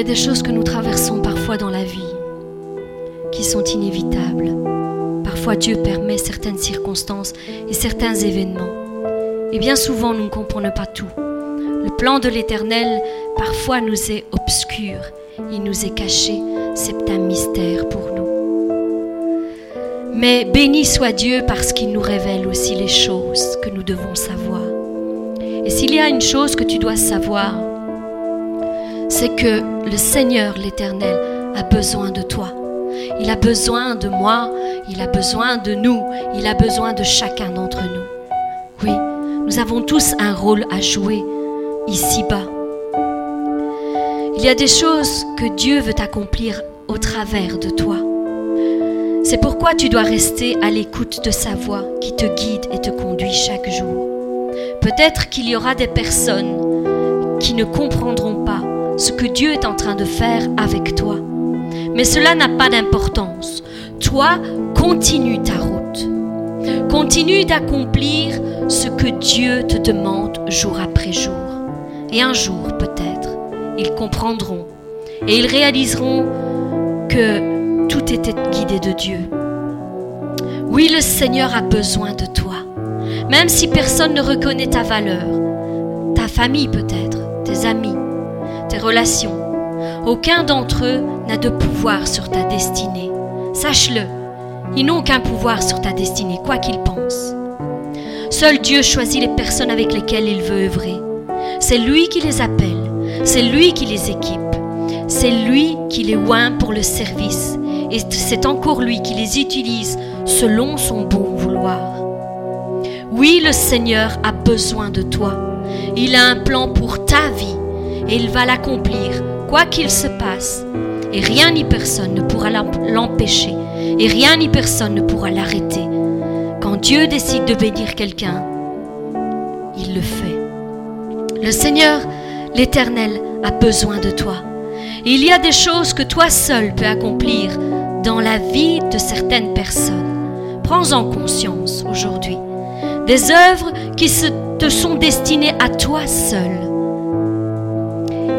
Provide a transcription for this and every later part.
a des choses que nous traversons parfois dans la vie qui sont inévitables. Parfois Dieu permet certaines circonstances et certains événements. Et bien souvent nous ne comprenons pas tout. Le plan de l'Éternel parfois nous est obscur, il nous est caché, c'est un mystère pour nous. Mais béni soit Dieu parce qu'il nous révèle aussi les choses que nous devons savoir. Et s'il y a une chose que tu dois savoir, c'est que le Seigneur l'Éternel a besoin de toi. Il a besoin de moi, il a besoin de nous, il a besoin de chacun d'entre nous. Oui, nous avons tous un rôle à jouer ici-bas. Il y a des choses que Dieu veut accomplir au travers de toi. C'est pourquoi tu dois rester à l'écoute de sa voix qui te guide et te conduit chaque jour. Peut-être qu'il y aura des personnes qui ne comprendront pas ce que Dieu est en train de faire avec toi. Mais cela n'a pas d'importance. Toi, continue ta route. Continue d'accomplir ce que Dieu te demande jour après jour. Et un jour, peut-être, ils comprendront et ils réaliseront que tout était guidé de Dieu. Oui, le Seigneur a besoin de toi. Même si personne ne reconnaît ta valeur, ta famille peut-être, tes amis, tes relations, aucun d'entre eux n'a de pouvoir sur ta destinée. Sache-le, ils n'ont aucun pouvoir sur ta destinée, quoi qu'ils pensent. Seul Dieu choisit les personnes avec lesquelles il veut œuvrer. C'est lui qui les appelle, c'est lui qui les équipe, c'est lui qui les oint pour le service, et c'est encore lui qui les utilise selon son bon vouloir. Oui, le Seigneur a besoin de toi. Il a un plan pour ta vie et il va l'accomplir, quoi qu'il se passe. Et rien ni personne ne pourra l'empêcher. Et rien ni personne ne pourra l'arrêter. Quand Dieu décide de bénir quelqu'un, il le fait. Le Seigneur, l'Éternel, a besoin de toi. il y a des choses que toi seul peux accomplir dans la vie de certaines personnes. Prends-en conscience aujourd'hui. Des œuvres qui te sont destinées à toi seul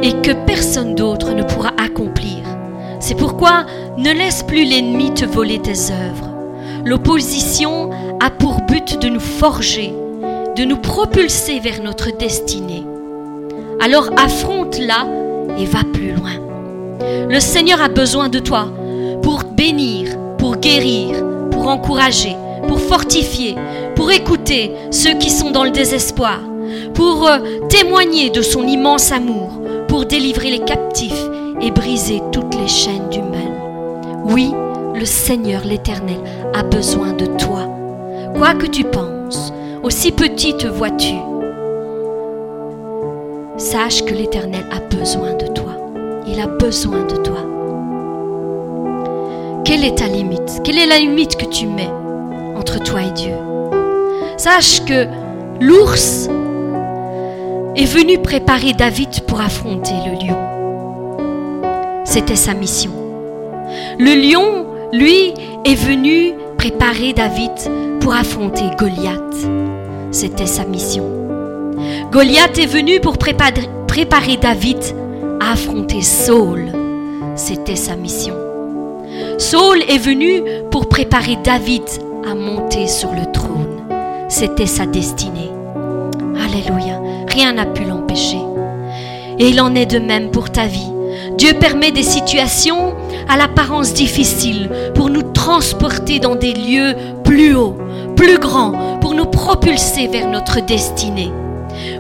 et que personne d'autre ne pourra accomplir. C'est pourquoi ne laisse plus l'ennemi te voler tes œuvres. L'opposition a pour but de nous forger, de nous propulser vers notre destinée. Alors affronte-la et va plus loin. Le Seigneur a besoin de toi pour bénir, pour guérir, pour encourager, pour fortifier, pour écouter ceux qui sont dans le désespoir, pour euh, témoigner de son immense amour, pour délivrer les captifs et briser toutes les chaînes du mal. Oui, le Seigneur l'Éternel a besoin de toi. Quoi que tu penses, aussi petit te vois-tu, sache que l'Éternel a besoin de toi. Il a besoin de toi. Quelle est ta limite? Quelle est la limite que tu mets entre toi et Dieu? Sache que l'ours est venu préparer David pour affronter le lion. C'était sa mission. Le lion, lui, est venu préparer David pour affronter Goliath. C'était sa mission. Goliath est venu pour préparer, David à affronter Saul. C'était sa mission. Saul est venu pour préparer David à monter sur le trône. C'était sa destinée. Alléluia. Rien n'a pu l'empêcher. Et il en est de même pour ta vie. Dieu permet des situations à l'apparence difficile pour nous transporter dans des lieux plus hauts, plus grands, pour nous propulser vers notre destinée.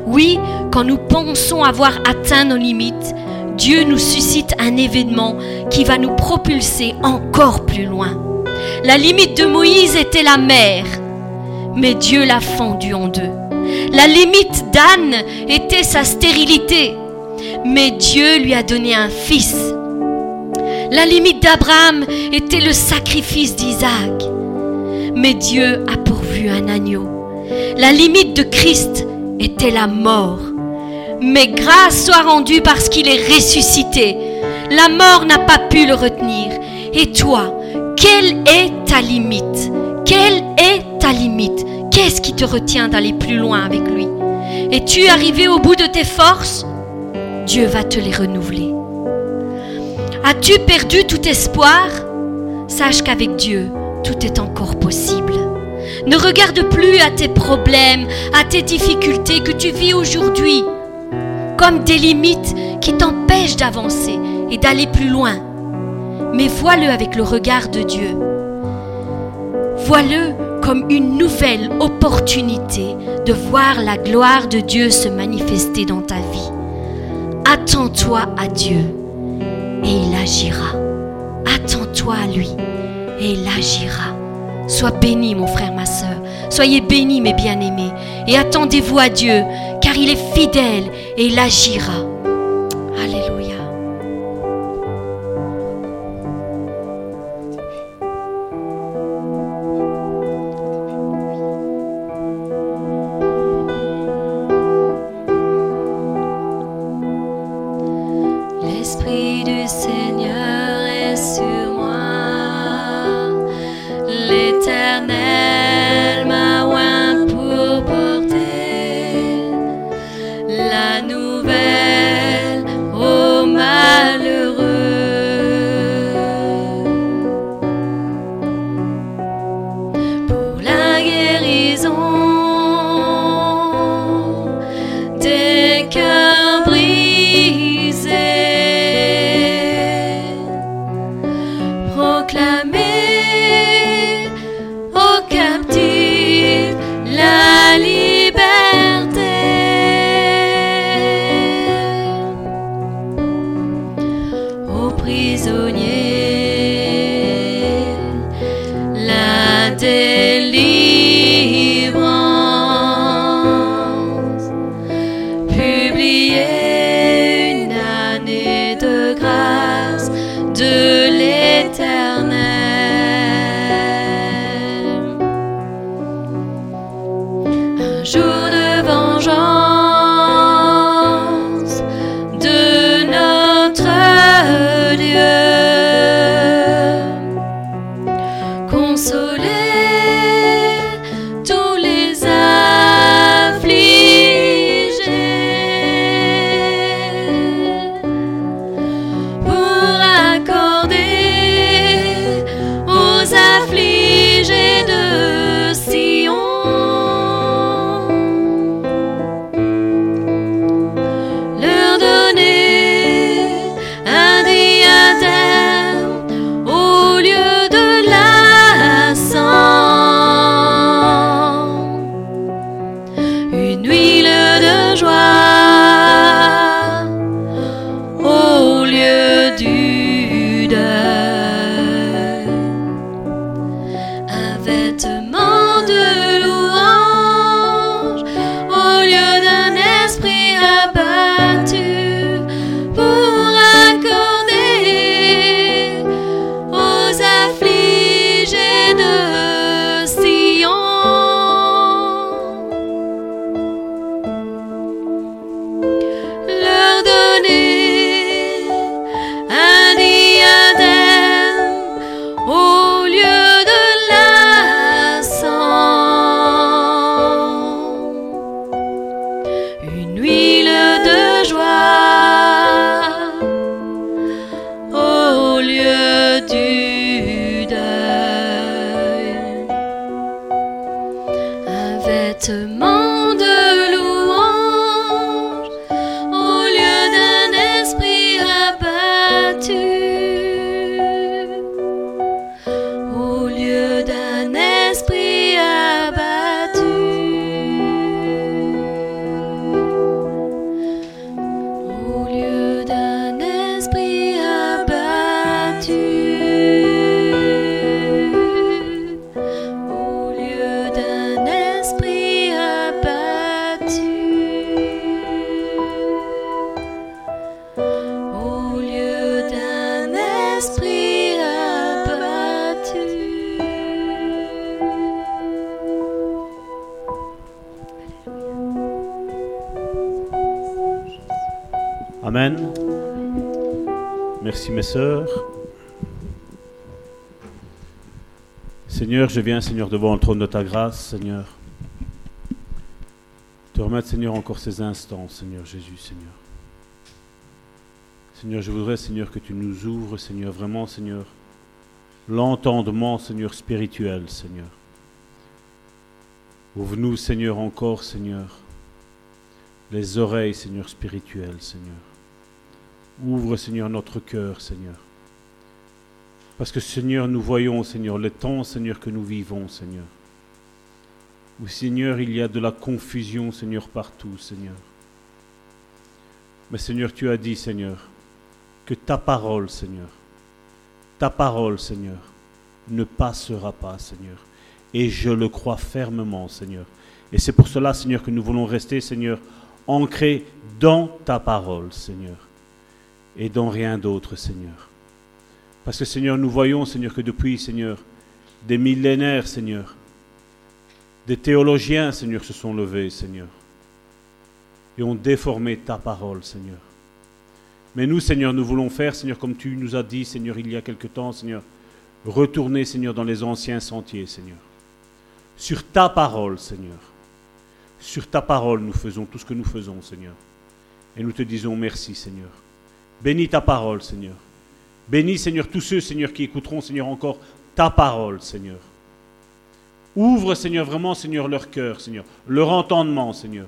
Oui, quand nous pensons avoir atteint nos limites, Dieu nous suscite un événement qui va nous propulser encore plus loin. La limite de Moïse était la mer, mais Dieu l'a fendue en deux. La limite d'Anne était sa stérilité, mais Dieu lui a donné un fils. La limite d'Abraham était le sacrifice d'Isaac, mais Dieu a pourvu un agneau. La limite de Christ était la mort. Mais grâce soit rendue parce qu'il est ressuscité. La mort n'a pas pu le retenir. Et toi, quelle est ta limite? Quelle est ta limite? Qu'est-ce qui te retient d'aller plus loin avec lui? Es-tu arrivé au bout de tes forces? Dieu va te les renouveler. As-tu perdu tout espoir? Sache qu'avec Dieu, tout est encore possible. Ne regarde plus à tes problèmes, à tes difficultés que tu vis aujourd'hui comme des limites qui t'empêchent d'avancer et d'aller plus loin. Mais vois-le avec le regard de Dieu. Vois-le comme une nouvelle opportunité de voir la gloire de Dieu se manifester dans ta vie. Attends-toi à Dieu et il agira. Attends-toi à lui et il agira. Sois béni, mon frère, ma soeur. Soyez bénis, mes bien-aimés. Et attendez-vous à Dieu, car il est fidèle et il agira. Je viens, Seigneur, devant le trône de ta grâce, Seigneur. Te remettre, Seigneur, encore ces instants, Seigneur Jésus, Seigneur. Seigneur, je voudrais, Seigneur, que tu nous ouvres, Seigneur, vraiment, Seigneur, l'entendement, Seigneur, spirituel, Seigneur. Ouvre-nous, Seigneur, encore, Seigneur, les oreilles, Seigneur, spirituelles, Seigneur. Ouvre, Seigneur, notre cœur, Seigneur. Parce que, Seigneur, nous voyons, Seigneur, le temps, Seigneur, que nous vivons, Seigneur. Où, Seigneur, il y a de la confusion, Seigneur, partout, Seigneur. Mais, Seigneur, tu as dit, Seigneur, que ta parole, Seigneur, ta parole, Seigneur, ne passera pas, Seigneur. Et je le crois fermement, Seigneur. Et c'est pour cela, Seigneur, que nous voulons rester, Seigneur, ancrés dans ta parole, Seigneur. Et dans rien d'autre, Seigneur. Parce que, Seigneur, nous voyons, Seigneur, que depuis, Seigneur, des millénaires, Seigneur, des théologiens, Seigneur, se sont levés, Seigneur, et ont déformé ta parole, Seigneur. Mais nous, Seigneur, nous voulons faire, Seigneur, comme tu nous as dit, Seigneur, il y a quelque temps, Seigneur, retourner, Seigneur, dans les anciens sentiers, Seigneur. Sur ta parole, Seigneur. Sur ta parole, nous faisons tout ce que nous faisons, Seigneur. Et nous te disons merci, Seigneur. Bénis ta parole, Seigneur. Bénis, Seigneur, tous ceux, Seigneur, qui écouteront, Seigneur, encore ta parole, Seigneur. Ouvre, Seigneur, vraiment, Seigneur, leur cœur, Seigneur, leur entendement, Seigneur.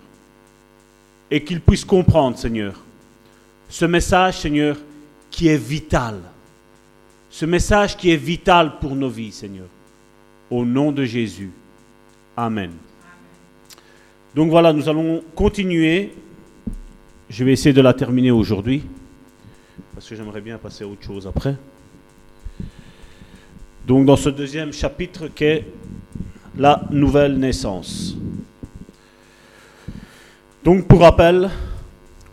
Et qu'ils puissent comprendre, Seigneur, ce message, Seigneur, qui est vital. Ce message qui est vital pour nos vies, Seigneur. Au nom de Jésus. Amen. Donc voilà, nous allons continuer. Je vais essayer de la terminer aujourd'hui, parce que j'aimerais bien passer à autre chose après. Donc dans ce deuxième chapitre qui est la nouvelle naissance. Donc pour rappel,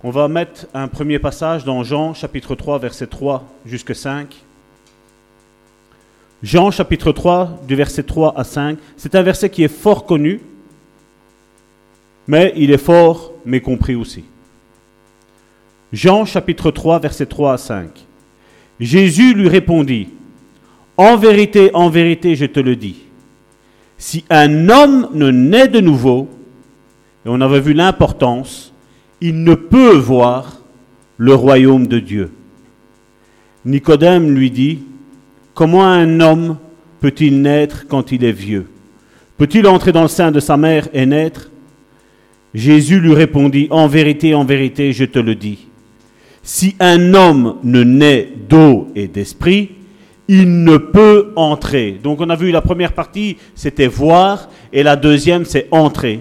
on va mettre un premier passage dans Jean chapitre 3 verset 3 jusqu'à 5. Jean chapitre 3 du verset 3 à 5. C'est un verset qui est fort connu, mais il est fort mécompris aussi. Jean chapitre 3 verset 3 à 5. Jésus lui répondit, En vérité, en vérité, je te le dis, si un homme ne naît de nouveau, et on avait vu l'importance, il ne peut voir le royaume de Dieu. Nicodème lui dit, Comment un homme peut-il naître quand il est vieux? Peut-il entrer dans le sein de sa mère et naître? Jésus lui répondit, En vérité, en vérité, je te le dis, si un homme ne naît d'eau et d'esprit, il ne peut entrer. Donc on a vu la première partie, c'était voir, et la deuxième, c'est entrer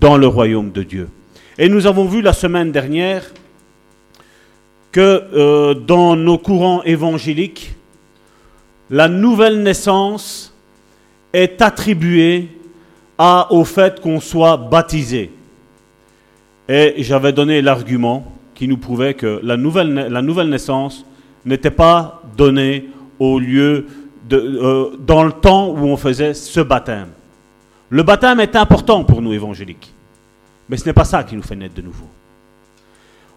dans le royaume de Dieu. Et nous avons vu la semaine dernière que euh, dans nos courants évangéliques, la nouvelle naissance est attribuée au fait qu'on soit baptisé. Et j'avais donné l'argument qui nous prouvait que la nouvelle, naissance n'était pas donnée au lieu euh, dans le temps où on faisait ce baptême. Le baptême est important pour nous évangéliques. Mais ce n'est pas ça qui nous fait naître de nouveau.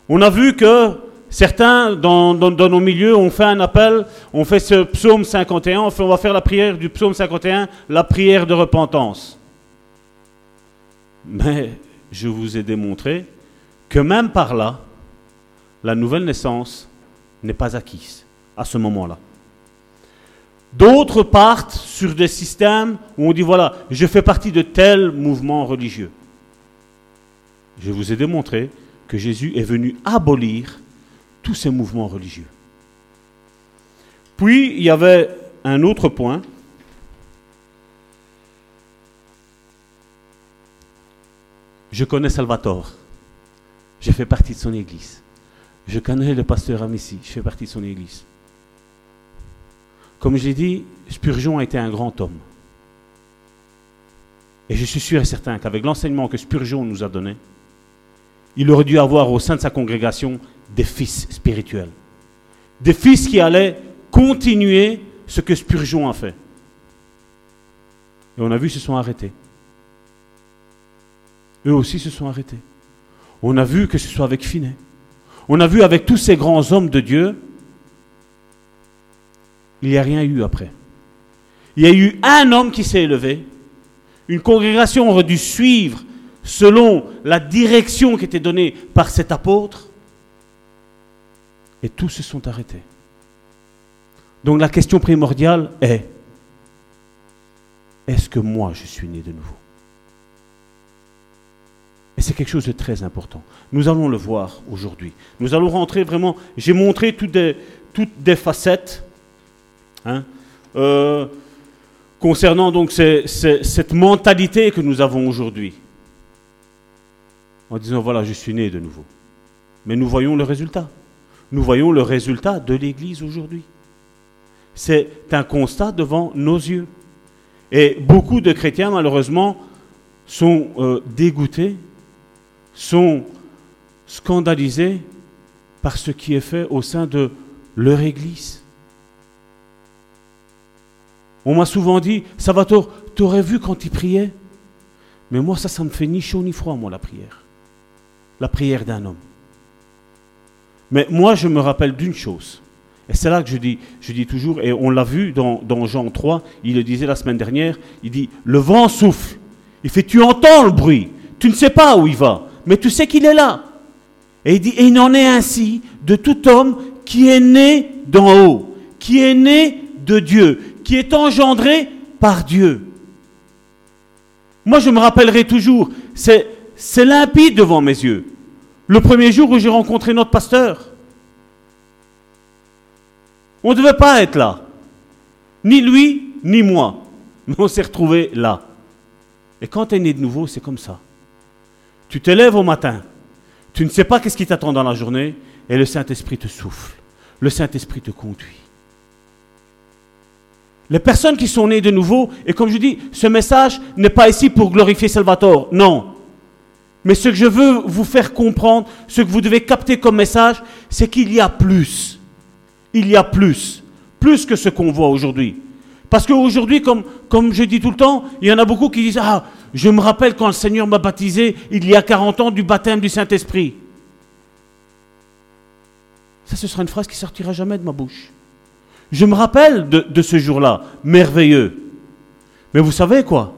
On a vu que certains dans, nos milieux ont fait un appel, on fait ce psaume 51, on, on va faire la prière du psaume 51, la prière de repentance. Mais je vous ai démontré que même par là, la nouvelle naissance n'est pas acquise à ce moment-là. D'autres partent sur des systèmes où on dit voilà, je fais partie de tel mouvement religieux. Je vous ai démontré que Jésus est venu abolir tous ces mouvements religieux. Puis, il y avait un autre point. Je connais Salvatore. Je fais partie de son église. Je connais le pasteur Amici. Je fais partie de son église. Comme j'ai dit, Spurgeon a été un grand homme. Et je suis sûr et certain qu'avec l'enseignement que Spurgeon nous a donné, il aurait dû avoir au sein de sa congrégation des fils spirituels. Des fils qui allaient continuer ce que Spurgeon a fait. Et on a vu, ils se sont arrêtés. Eux aussi se sont arrêtés. On a vu que ce soit avec Finet. On a vu avec tous ces grands hommes de Dieu, il n'y a rien eu après. Il y a eu un homme qui s'est élevé. Une congrégation aurait dû suivre selon la direction qui était donnée par cet apôtre. Et tous se sont arrêtés. Donc la question primordiale est, est-ce que moi je suis né de nouveau? Et c'est quelque chose de très important. Nous allons le voir aujourd'hui. Nous allons rentrer vraiment, j'ai montré toutes des, facettes hein, euh, concernant donc cette mentalité que nous avons aujourd'hui. En disant, voilà, je suis né de nouveau. Mais nous voyons le résultat. Nous voyons le résultat de l'Église aujourd'hui. C'est un constat devant nos yeux. Et beaucoup de chrétiens, malheureusement, sont euh, dégoûtés, sont scandalisés par ce qui est fait au sein de leur Église. On m'a souvent dit, Salvatore, t'aurais vu quand il priait Mais moi, ça, ça me fait ni chaud ni froid, moi, la prière. La prière d'un homme. Mais moi, je me rappelle d'une chose. Et c'est là que je dis, je dis toujours, et on l'a vu dans, Jean 3, il le disait la semaine dernière, il dit, le vent souffle. Il fait, tu entends le bruit, tu ne sais pas où il va, mais tu sais qu'il est là. Et il dit, et il en est ainsi de tout homme qui est né d'en haut, qui est né de Dieu, qui est engendré par Dieu. Moi, je me rappellerai toujours, c'est, limpide devant mes yeux. Le premier jour où j'ai rencontré notre pasteur, on ne devait pas être là. Ni lui, ni moi. Mais on s'est retrouvés là. Et quand tu es né de nouveau, c'est comme ça. Tu te lèves au matin. Tu ne sais pas qu'est-ce qui t'attend dans la journée. Et le Saint-Esprit te souffle. Le Saint-Esprit te conduit. Les personnes qui sont nées de nouveau, et comme je dis, ce message n'est pas ici pour glorifier Salvatore. Non. Mais ce que je veux vous faire comprendre, ce que vous devez capter comme message, c'est qu'il y a plus il y a plus, plus que ce qu'on voit aujourd'hui. Parce qu'aujourd'hui, comme, comme je dis tout le temps, il y en a beaucoup qui disent Ah, je me rappelle quand le Seigneur m'a baptisé il y a 40 ans du baptême du Saint-Esprit. Ça, ce sera une phrase qui sortira jamais de ma bouche. Je me rappelle de, de ce jour-là, merveilleux. Mais vous savez quoi?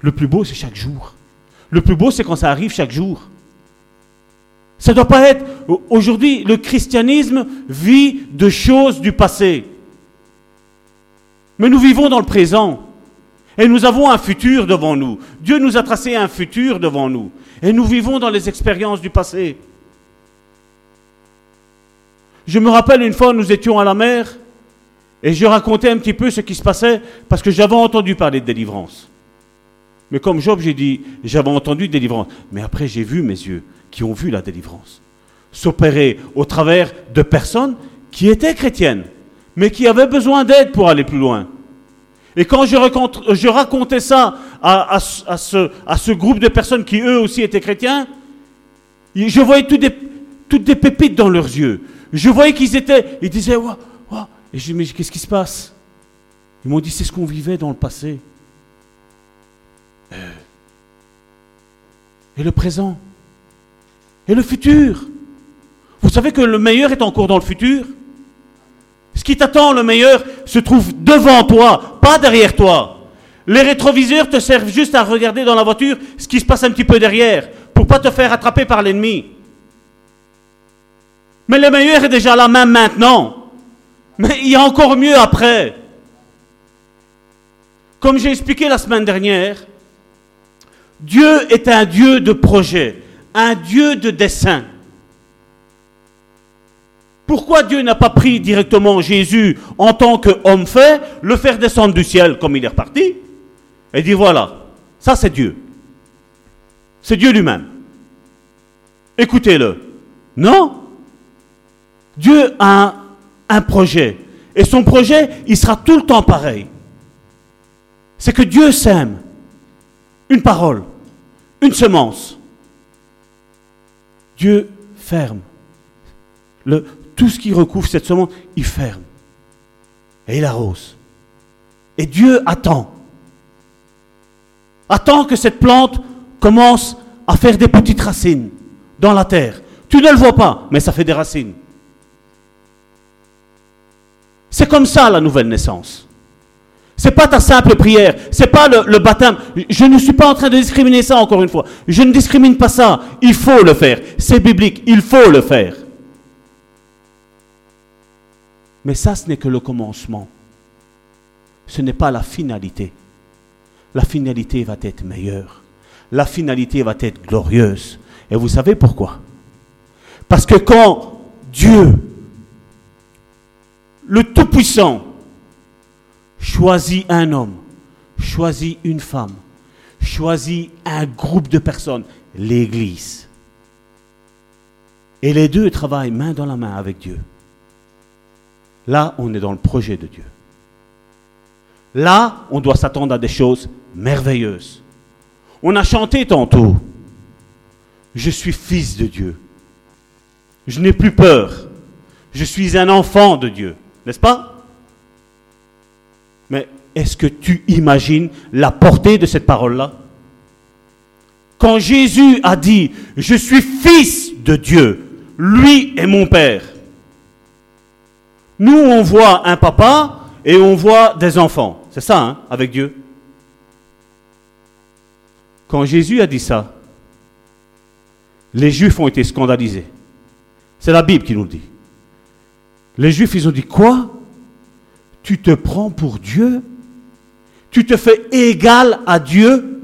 Le plus beau, c'est chaque jour. Le plus beau, c'est quand ça arrive chaque jour. Ça ne doit pas être... Aujourd'hui, le christianisme vit de choses du passé. Mais nous vivons dans le présent. Et nous avons un futur devant nous. Dieu nous a tracé un futur devant nous. Et nous vivons dans les expériences du passé. Je me rappelle une fois, nous étions à la mer, et je racontais un petit peu ce qui se passait, parce que j'avais entendu parler de délivrance. Mais comme Job, j'ai dit, j'avais entendu délivrance. Mais après, j'ai vu mes yeux qui ont vu la délivrance s'opérer au travers de personnes qui étaient chrétiennes, mais qui avaient besoin d'aide pour aller plus loin. Et quand je, racontais ça à, ce, groupe de personnes qui eux aussi étaient chrétiens, je voyais toutes des, pépites dans leurs yeux. Je voyais qu'ils étaient, ils disaient, et je dis, mais qu'est-ce qui se passe? Ils m'ont dit, c'est ce qu'on vivait dans le passé. Euh. Et le présent et le futur. Vous savez que le meilleur est encore dans le futur Ce qui t'attend, le meilleur, se trouve devant toi, pas derrière toi. Les rétroviseurs te servent juste à regarder dans la voiture ce qui se passe un petit peu derrière, pour pas te faire attraper par l'ennemi. Mais le meilleur est déjà là même maintenant. Mais il y a encore mieux après. Comme j'ai expliqué la semaine dernière, Dieu est un Dieu de projet un Dieu de dessein. Pourquoi Dieu n'a pas pris directement Jésus en tant qu'homme fait, le faire descendre du ciel comme il est reparti, et dit voilà, ça c'est Dieu. C'est Dieu lui-même. Écoutez-le. Non. Dieu a un, projet. Et son projet, il sera tout le temps pareil. C'est que Dieu sème une parole, une semence. Dieu ferme. Le, tout ce qui recouvre cette semence, il ferme. Et il arrose. Et Dieu attend. Attend que cette plante commence à faire des petites racines dans la terre. Tu ne le vois pas, mais ça fait des racines. C'est comme ça la nouvelle naissance. C'est pas ta simple prière, c'est pas le, baptême. Je ne suis pas en train de discriminer ça encore une fois. Je ne discrimine pas ça. Il faut le faire. C'est biblique, il faut le faire. Mais ça, ce n'est que le commencement. Ce n'est pas la finalité. La finalité va être meilleure. La finalité va être glorieuse. Et vous savez pourquoi? Parce que quand Dieu, le Tout-Puissant, choisit un homme, choisit une femme, choisit un groupe de personnes, l'Église, et les deux travaillent main dans la main avec Dieu, là, on est dans le projet de Dieu. Là, on doit s'attendre à des choses merveilleuses. On a chanté tantôt, je suis fils de Dieu. Je n'ai plus peur. Je suis un enfant de Dieu. N'est-ce pas? Mais est-ce que tu imagines la portée de cette parole-là? Quand Jésus a dit, je suis fils de Dieu, lui est mon Père. Nous, on voit un papa et on voit des enfants. C'est ça, hein, avec Dieu. Quand Jésus a dit ça, les Juifs ont été scandalisés. C'est la Bible qui nous le dit. Les Juifs, ils ont dit quoi? Tu te prends pour Dieu? Tu te fais égal à Dieu?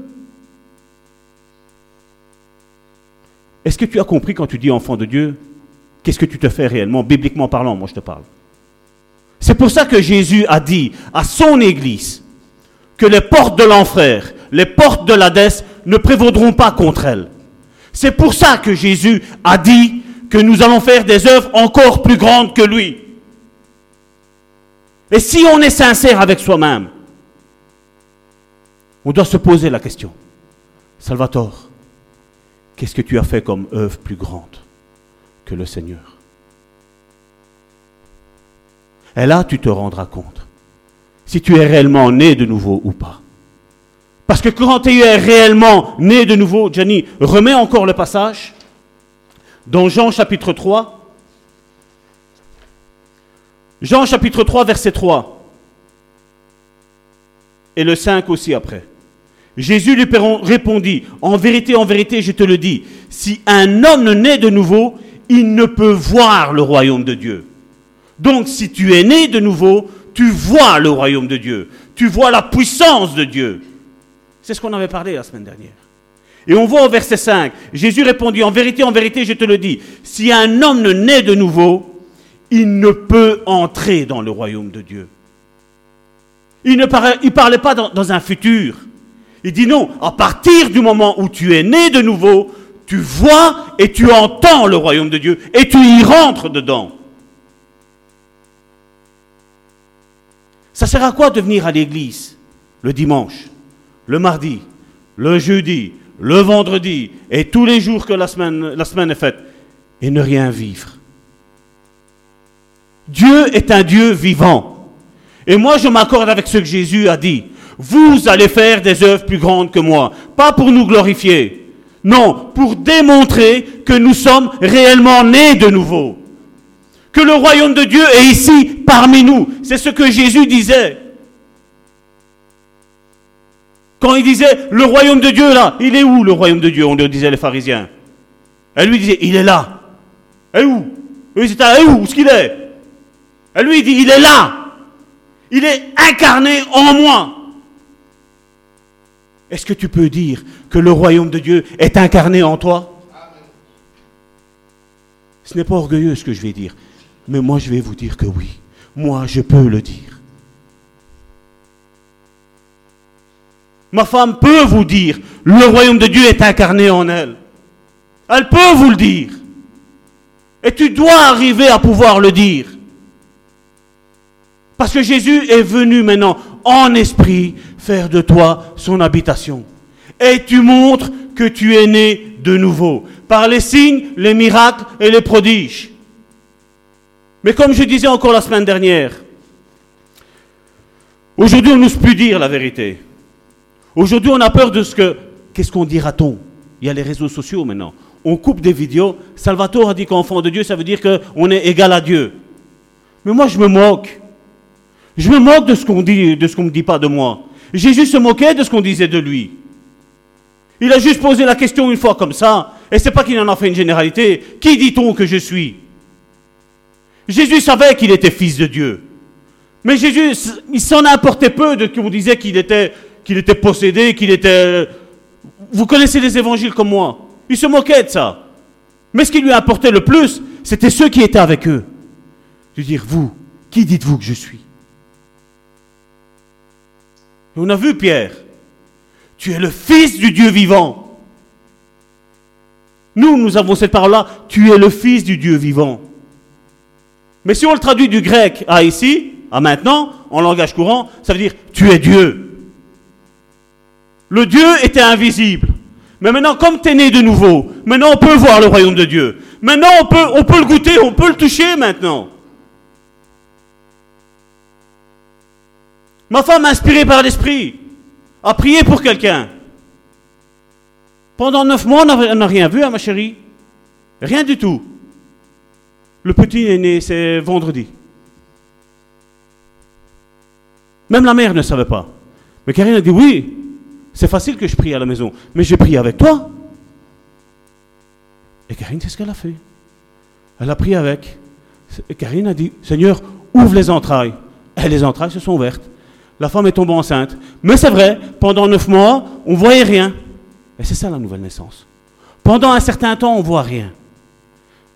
Est-ce que tu as compris quand tu dis enfant de Dieu Qu'est-ce que tu te fais réellement, bibliquement parlant? Moi, je te parle. C'est pour ça que Jésus a dit à son Église que les portes de l'enfer, les portes de l'Hadès ne prévaudront pas contre elle. C'est pour ça que Jésus a dit que nous allons faire des œuvres encore plus grandes que lui. Et si on est sincère avec soi-même, on doit se poser la question, Salvatore, qu'est-ce que tu as fait comme œuvre plus grande que le Seigneur? Et là, tu te rendras compte si tu es réellement né de nouveau ou pas. Parce que quand tu es réellement né de nouveau, Jenny, remets encore le passage dans Jean chapitre 3. Jean chapitre 3, verset 3. Et le 5 aussi après. Jésus lui répondit, en vérité, en vérité, je te le dis, si un homme naît de nouveau, il ne peut voir le royaume de Dieu. Donc si tu es né de nouveau, tu vois le royaume de Dieu. Tu vois la puissance de Dieu. C'est ce qu'on avait parlé la semaine dernière. Et on voit au verset 5, Jésus répondit, en vérité, en vérité, je te le dis, si un homme ne naît de nouveau, il ne peut entrer dans le royaume de Dieu. Il ne parlait, pas dans, dans un futur. Il dit non, à partir du moment où tu es né de nouveau, tu vois et tu entends le royaume de Dieu et tu y rentres dedans. Ça sert à quoi de venir à l'église le dimanche le mardi, le jeudi, le vendredi et tous les jours que la semaine, est faite et ne rien vivre? Dieu est un Dieu vivant. Et moi, je m'accorde avec ce que Jésus a dit. Vous allez faire des œuvres plus grandes que moi. Pas pour nous glorifier. Non, pour démontrer que nous sommes réellement nés de nouveau. Le royaume de Dieu est ici parmi nous. C'est ce que Jésus disait. Quand il disait le royaume de Dieu là, il est où le royaume de Dieu? On le disait les pharisiens. Elle lui disait il est là. Et où? Oui, c'est où? Où est-ce qu'il est? Elle lui dit il est là. Il est incarné en moi. Est-ce que tu peux dire que le royaume de Dieu est incarné en toi? Ce n'est pas orgueilleux ce que je vais dire, mais moi je vais vous dire que oui. Moi je peux le dire. Ma femme peut vous dire, le royaume de Dieu est incarné en elle. Elle peut vous le dire. Et tu dois arriver à pouvoir le dire. Parce que Jésus est venu maintenant en esprit faire de toi son habitation. Et tu montres que tu es né de nouveau. Par les signes, les miracles et les prodiges. Mais comme je disais encore la semaine dernière, aujourd'hui on n'ose plus dire la vérité. Aujourd'hui, on a peur de ce que. Qu'est-ce qu'on dira-t-on? Il y a les réseaux sociaux maintenant. On coupe des vidéos. Salvatore a dit qu'enfant de Dieu, ça veut dire qu'on est égal à Dieu. Mais moi, je me moque. Je me moque de ce qu'on dit, de ce qu'on me dit pas de moi. Jésus se moquait de ce qu'on disait de lui. Il a juste posé la question une fois comme ça, et c'est pas qu'il en a fait une généralité. Qui dit-on que je suis? Jésus savait qu'il était fils de Dieu. Mais Jésus, il s'en importait peu de qu'on disait qu'il était, qu'il était possédé, qu'il était... Vous connaissez les évangiles comme moi. Il se moquait de ça. Mais ce qui lui importait le plus, c'était ceux qui étaient avec eux. De dire, vous, qui dites-vous que je suis? On a vu Pierre. Tu es le fils du Dieu vivant. Nous, nous avons cette parole-là. Tu es le fils du Dieu vivant. Mais si on le traduit du grec à ici, à maintenant, en langage courant, ça veut dire tu es Dieu. Le Dieu était invisible. Mais maintenant, comme tu es né de nouveau, maintenant on peut voir le royaume de Dieu. Maintenant on peut, le goûter, on peut le toucher maintenant. Ma femme, inspirée par l'Esprit, a prié pour quelqu'un. Pendant neuf mois, on n'a rien vu, hein, ma chérie. Rien du tout. Le petit est né, c'est vendredi. Même la mère ne savait pas. Mais Karine a dit oui, c'est facile que je prie à la maison, mais j'ai prié avec toi. Et Karine, c'est ce qu'elle a fait. Elle a prié avec. Et Karine a dit Seigneur, ouvre les entrailles. Et les entrailles se sont ouvertes. La femme est tombée enceinte. Mais c'est vrai, pendant neuf mois, on ne voyait rien. Et c'est ça la nouvelle naissance. Pendant un certain temps, on ne voit rien.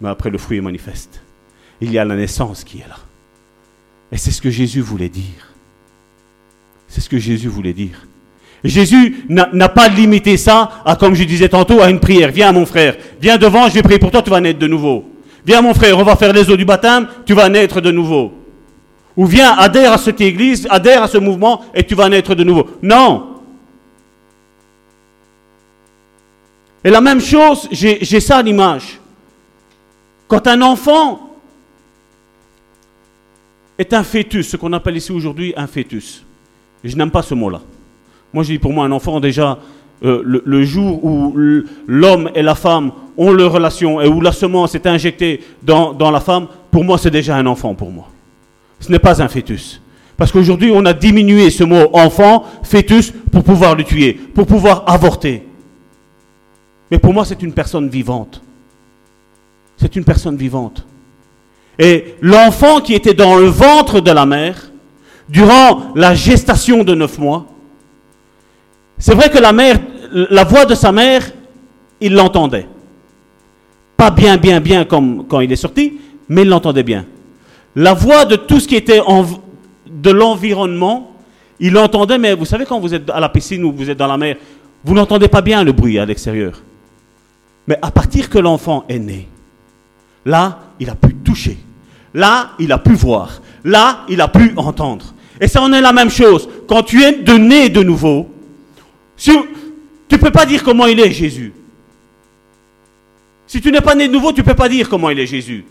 Mais après, le fruit est manifeste. Il y a la naissance qui est là. Et c'est ce que Jésus voulait dire. C'est ce que Jésus voulait dire. Jésus n'a pas limité ça à, comme je disais tantôt, à une prière. Viens mon frère, viens devant, je vais prier pour toi, tu vas naître de nouveau. Viens mon frère, on va faire les eaux du baptême, tu vas naître de nouveau. Ou viens, adhère à cette église, adhère à ce mouvement et tu vas naître de nouveau. Non. Et la même chose, j'ai ça à l'image. Quand un enfant est un fœtus, ce qu'on appelle ici aujourd'hui un fœtus, je n'aime pas ce mot-là. Moi, je dis pour moi, un enfant, déjà, euh, le, jour où l'homme et la femme ont leur relation et où la semence est injectée dans, dans la femme, pour moi, c'est déjà un enfant pour moi. Ce n'est pas un fœtus. Parce qu'aujourd'hui, on a diminué ce mot enfant, fœtus, pour pouvoir le tuer, pour pouvoir avorter. Mais pour moi, c'est une personne vivante. C'est une personne vivante. Et l'enfant qui était dans le ventre de la mère, durant la gestation de neuf mois, c'est vrai que la mère, la voix de sa mère, il l'entendait. Pas bien, bien, bien comme quand il est sorti, mais il l'entendait bien. La voix de tout ce qui était de l'environnement, il l'entendait, mais vous savez quand vous êtes à la piscine ou vous êtes dans la mer, vous n'entendez pas bien le bruit à l'extérieur. Mais à partir que l'enfant est né, là, il a pu toucher. Là, il a pu voir. Là, il a pu entendre. Et ça en est la même chose. Quand tu es de né de nouveau, tu ne peux pas dire comment il est Jésus. Si tu n'es pas né de nouveau, tu ne peux pas dire comment il est Jésus.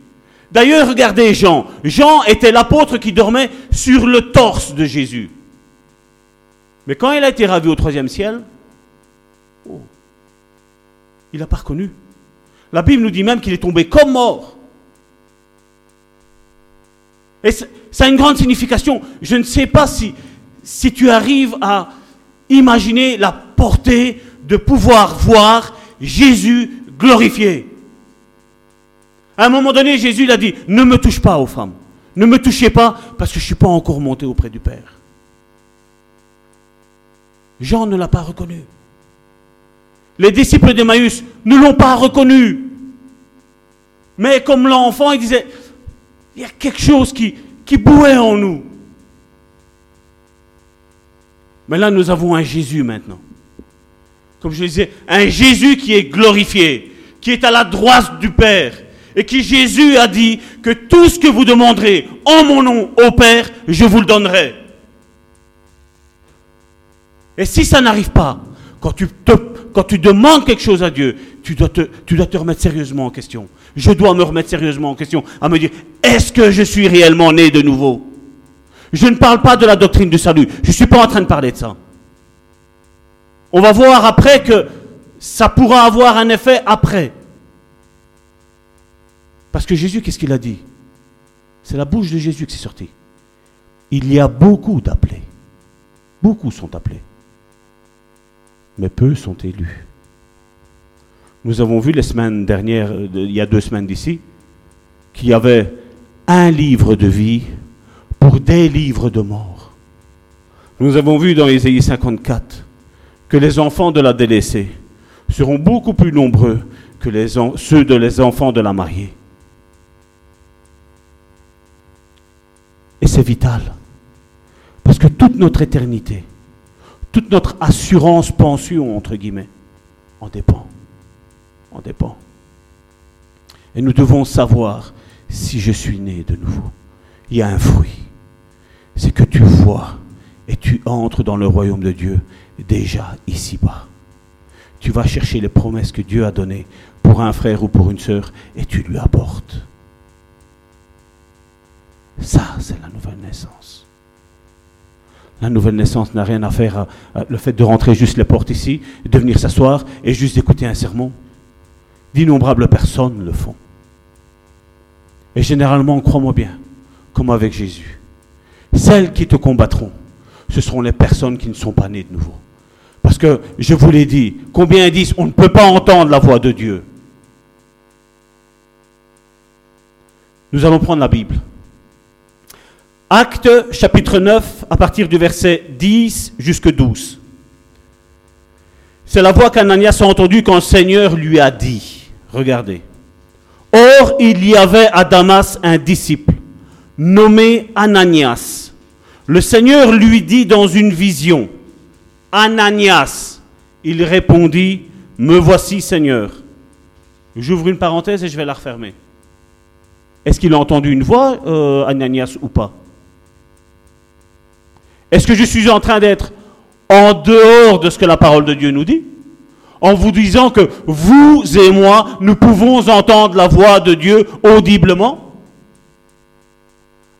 D'ailleurs, regardez Jean. Jean était l'apôtre qui dormait sur le torse de Jésus. Mais quand il a été ravi au troisième ciel, oh, il n'a pas reconnu. La Bible nous dit même qu'il est tombé comme mort. Et ça a une grande signification. Je ne sais pas si, si tu arrives à imaginer la portée de pouvoir voir Jésus glorifié. À un moment donné, Jésus l'a dit, ne me touche pas aux femmes. Ne me touchez pas parce que je ne suis pas encore monté auprès du Père. Jean ne l'a pas reconnu. Les disciples d'Emmaüs ne l'ont pas reconnu. Mais comme l'enfant, il disait, il y a quelque chose qui, bouait en nous. Mais là, nous avons un Jésus maintenant. Comme je disais, un Jésus qui est glorifié, qui est à la droite du Père, et qui Jésus a dit que tout ce que vous demanderez en mon nom au Père, je vous le donnerai. Et si ça n'arrive pas, quand tu, demandes quelque chose à Dieu, tu dois, te, tu dois te remettre sérieusement en question. Je dois me remettre sérieusement en question, à me dire, est-ce que je suis réellement né de nouveau? Je ne parle pas de la doctrine du salut. Je ne suis pas en train de parler de ça. On va voir après que ça pourra avoir un effet après. Parce que Jésus, qu'est-ce qu'il a dit? C'est la bouche de Jésus qui s'est sortie. Il y a beaucoup d'appelés. Beaucoup sont appelés. Mais peu sont élus. Nous avons vu les semaines dernières, euh, il y a deux semaines d'ici, qu'il y avait un livre de vie pour des livres de mort. Nous avons vu dans Ésaïe 54 que les enfants de la délaissée seront beaucoup plus nombreux que ceux de les enfants de la mariée. Et c'est vital. Parce que toute notre éternité, toute notre assurance pension, entre guillemets, en dépend. En dépend. Et nous devons savoir si je suis né de nouveau. Il y a un fruit. C'est que tu vois et tu entres dans le royaume de Dieu déjà ici-bas. Tu vas chercher les promesses que Dieu a données pour un frère ou pour une sœur et tu lui apportes. Ça, c'est la nouvelle naissance. La nouvelle naissance n'a rien à faire avec le fait de rentrer juste les portes ici, de venir s'asseoir et juste d'écouter un sermon. D'innombrables personnes le font. Et généralement, crois-moi bien, comme avec Jésus, celles qui te combattront, ce seront les personnes qui ne sont pas nées de nouveau. Parce que, je vous l'ai dit, combien disent on ne peut pas entendre la voix de Dieu Nous allons prendre la Bible. Acte chapitre 9 à partir du verset 10 jusqu'à 12. C'est la voix qu'Ananias a entendue quand le Seigneur lui a dit, regardez, Or il y avait à Damas un disciple nommé Ananias. Le Seigneur lui dit dans une vision, Ananias. Il répondit, Me voici Seigneur. J'ouvre une parenthèse et je vais la refermer. Est-ce qu'il a entendu une voix, euh, Ananias, ou pas? Est-ce que je suis en train d'être en dehors de ce que la parole de Dieu nous dit? En vous disant que vous et moi, nous pouvons entendre la voix de Dieu audiblement?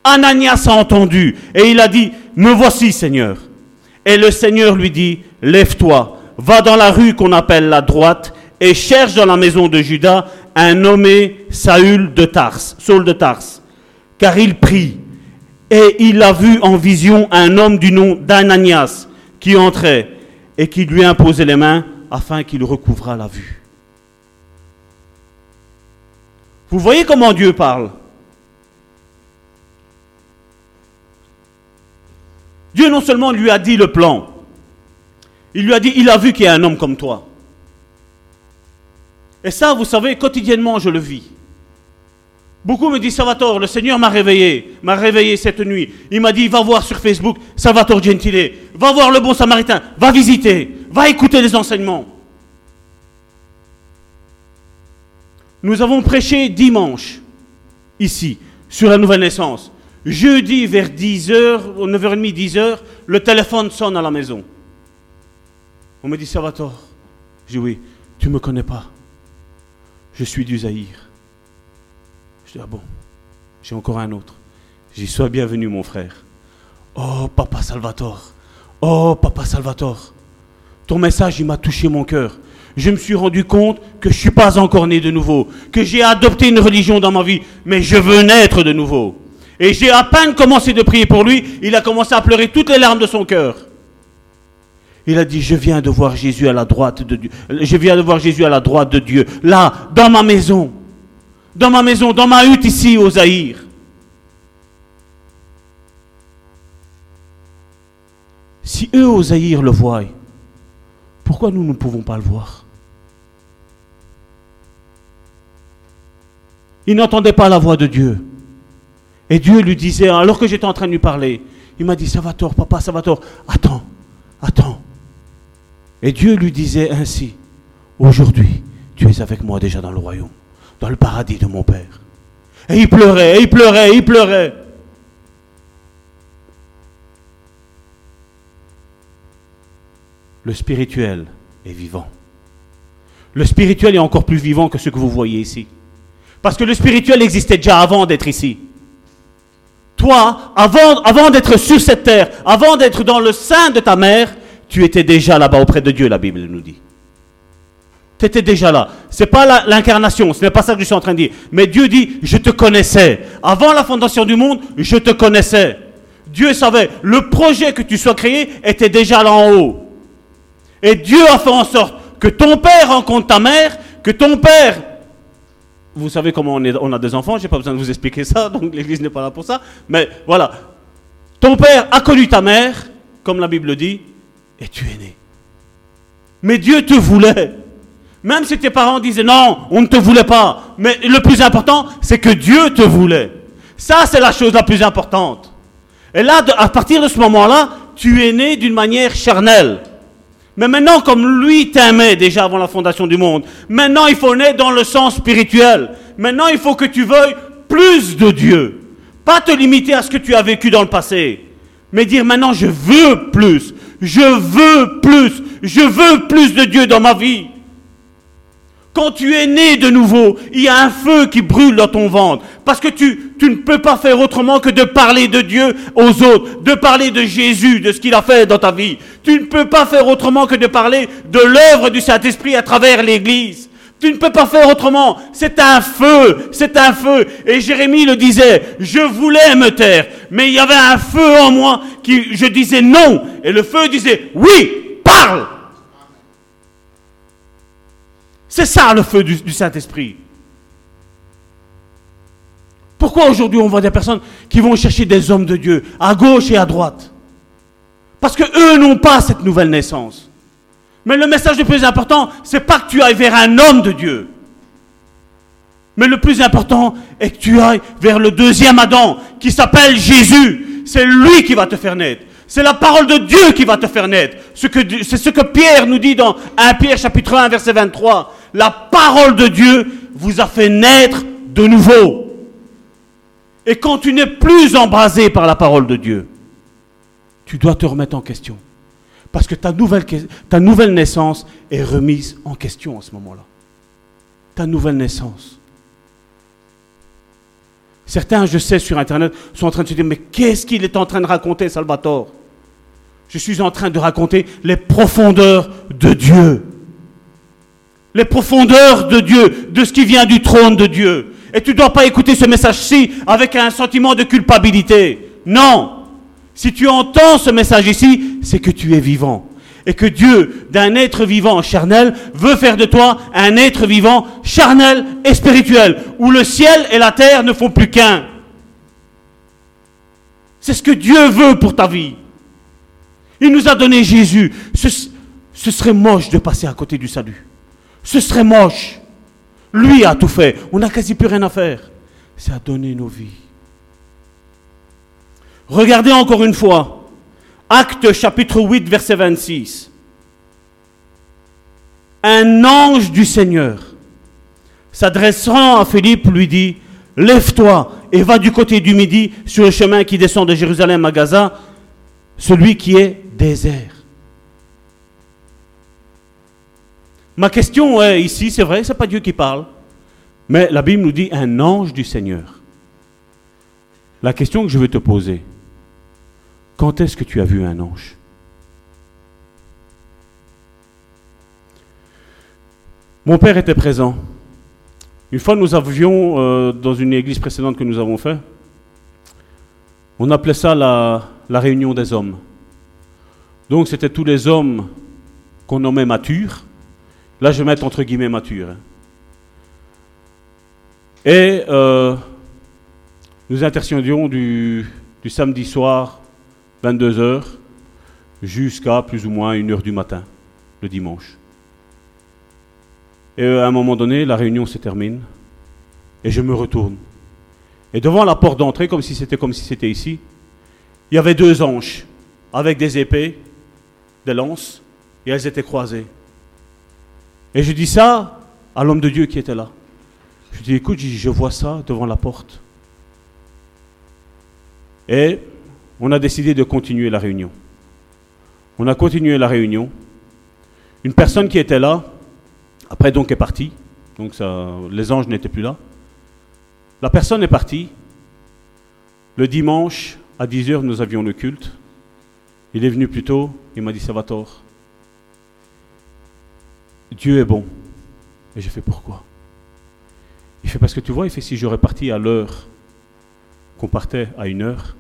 Ananias a entendu et il a dit, me voici Seigneur. Et le Seigneur lui dit, lève-toi, va dans la rue qu'on appelle la droite et cherche dans la maison de Judas un nommé Saül de Tars, Saul de Tars, car il prie et il a vu en vision un homme du nom d'Ananias qui entrait et qui lui imposait les mains afin qu'il recouvrât la vue. Vous voyez comment Dieu parle Dieu non seulement lui a dit le plan, il lui a dit, il a vu qu'il y a un homme comme toi. Et ça, vous savez, quotidiennement, je le vis. Beaucoup me disent, Salvatore, le Seigneur m'a réveillé, m'a réveillé cette nuit. Il m'a dit, va voir sur Facebook Salvatore Gentile, va voir le bon samaritain, va visiter, va écouter les enseignements. Nous avons prêché dimanche, ici, sur la nouvelle naissance. Jeudi, vers 10h, 9h30, 10h, le téléphone sonne à la maison. On me dit, Salvatore. Je dis, oui, tu ne me connais pas. Je suis du Zahir. Ah bon, j'ai encore un autre. J'y sois bienvenu, mon frère. Oh, papa Salvatore. Oh, papa Salvatore. Ton message, il m'a touché mon cœur. Je me suis rendu compte que je ne suis pas encore né de nouveau, que j'ai adopté une religion dans ma vie, mais je veux naître de nouveau. Et j'ai à peine commencé de prier pour lui, il a commencé à pleurer toutes les larmes de son cœur. Il a dit, je viens de voir Jésus à la droite de Dieu. Je viens de voir Jésus à la droite de Dieu, là, dans ma maison dans ma maison, dans ma hutte ici au Zaïre. Si eux au Zaïre le voient, pourquoi nous ne pouvons pas le voir? Il n'entendait pas la voix de Dieu. Et Dieu lui disait, alors que j'étais en train de lui parler, il m'a dit, ça va tort, papa, ça va tort. Attends, attends. Et Dieu lui disait ainsi, aujourd'hui, tu es avec moi déjà dans le royaume dans le paradis de mon Père. Et il pleurait, et il pleurait, et il pleurait. Le spirituel est vivant. Le spirituel est encore plus vivant que ce que vous voyez ici. Parce que le spirituel existait déjà avant d'être ici. Toi, avant, avant d'être sur cette terre, avant d'être dans le sein de ta mère, tu étais déjà là-bas auprès de Dieu, la Bible nous dit tu étais déjà là. Ce n'est pas l'incarnation, ce n'est pas ça que je suis en train de dire. Mais Dieu dit, je te connaissais. Avant la fondation du monde, je te connaissais. Dieu savait, le projet que tu sois créé était déjà là en haut. Et Dieu a fait en sorte que ton père rencontre ta mère, que ton père vous savez comment on, a des enfants, j'ai pas besoin de vous expliquer ça, donc l'église n'est pas là pour ça. Mais voilà, ton père a connu ta mère, comme la Bible dit, et tu es né. Mais Dieu te voulait. Même si tes parents disaient non, on ne te voulait pas. Mais le plus important, c'est que Dieu te voulait. Ça, c'est la chose la plus importante. Et là, à partir de ce moment-là, tu es né d'une manière charnelle. Mais maintenant, comme lui t'aimait déjà avant la fondation du monde, maintenant il faut naître dans le sens spirituel. Maintenant, il faut que tu veuilles plus de Dieu. Pas te limiter à ce que tu as vécu dans le passé. Mais dire maintenant, je veux plus. Je veux plus. Je veux plus de Dieu dans ma vie. Quand tu es né de nouveau, il y a un feu qui brûle dans ton ventre. Parce que tu, tu ne peux pas faire autrement que de parler de Dieu aux autres, de parler de Jésus, de ce qu'il a fait dans ta vie. Tu ne peux pas faire autrement que de parler de l'œuvre du Saint-Esprit à travers l'Église. Tu ne peux pas faire autrement. C'est un feu, c'est un feu. Et Jérémie le disait, je voulais me taire, mais il y avait un feu en moi qui, je disais non. Et le feu disait, oui, parle. C'est ça le feu du, Saint-Esprit. Pourquoi aujourd'hui on voit des personnes qui vont chercher des hommes de Dieu à gauche et à droite? Parce que eux n'ont pas cette nouvelle naissance. Mais le message le plus important, c'est pas que tu ailles vers un homme de Dieu. Mais le plus important est que tu ailles vers le deuxième Adam, qui s'appelle Jésus. C'est lui qui va te faire naître. C'est la parole de Dieu qui va te faire naître. C'est ce que Pierre nous dit dans 1 Pierre chapitre 1 verset 23 la parole de Dieu vous a fait naître de nouveau. Et quand tu n'es plus embrasé par la parole de Dieu, tu dois te remettre en question. Parce que ta nouvelle, ta nouvelle naissance est remise en question en ce moment-là. Ta nouvelle naissance. Certains, je sais, sur Internet, sont en train de se dire, mais qu'est-ce qu'il est en train de raconter, Salvatore? Je suis en train de raconter les profondeurs de Dieu les profondeurs de Dieu, de ce qui vient du trône de Dieu. Et tu ne dois pas écouter ce message-ci avec un sentiment de culpabilité. Non. Si tu entends ce message ici, c'est que tu es vivant. Et que Dieu, d'un être vivant charnel, veut faire de toi un être vivant charnel et spirituel, où le ciel et la terre ne font plus qu'un. C'est ce que Dieu veut pour ta vie. Il nous a donné Jésus. Ce, ce serait moche de passer à côté du salut. Ce serait moche. Lui a tout fait. On n'a quasi plus rien à faire. C'est à donner nos vies. Regardez encore une fois. Acte chapitre 8, verset 26. Un ange du Seigneur, s'adressant à Philippe, lui dit, Lève-toi et va du côté du midi sur le chemin qui descend de Jérusalem à Gaza, celui qui est désert. Ma question est ici, c'est vrai, ce n'est pas Dieu qui parle, mais la Bible nous dit un ange du Seigneur. La question que je veux te poser, quand est-ce que tu as vu un ange? Mon père était présent. Une fois, nous avions, euh, dans une église précédente que nous avons fait, on appelait ça la réunion des hommes. Donc, c'était tous les hommes qu'on nommait matures, Là, je vais mettre entre guillemets mature. Hein. Et euh, nous intercédions du, du, samedi soir, 22h, jusqu'à plus ou moins 1h du matin, le dimanche. Et euh, à un moment donné, la réunion se termine, et je me retourne. Et devant la porte d'entrée, comme si c'était comme si c'était ici, il y avait deux anges avec des épées, des lances, et elles étaient croisées. Et je dis ça à l'homme de Dieu qui était là. Je dis, écoute, je vois ça devant la porte. Et on a décidé de continuer la réunion. On a continué la réunion. Une personne qui était là, après donc est partie. Donc les anges n'étaient plus là. La personne est partie. Le dimanche, à 10h, nous avions le culte. Il est venu plus tôt. Il m'a dit, ça va tort. Dieu est bon. Et j'ai fait pourquoi? Il fait parce que tu vois, il fait si j'aurais parti à l'heure qu'on partait à une heure,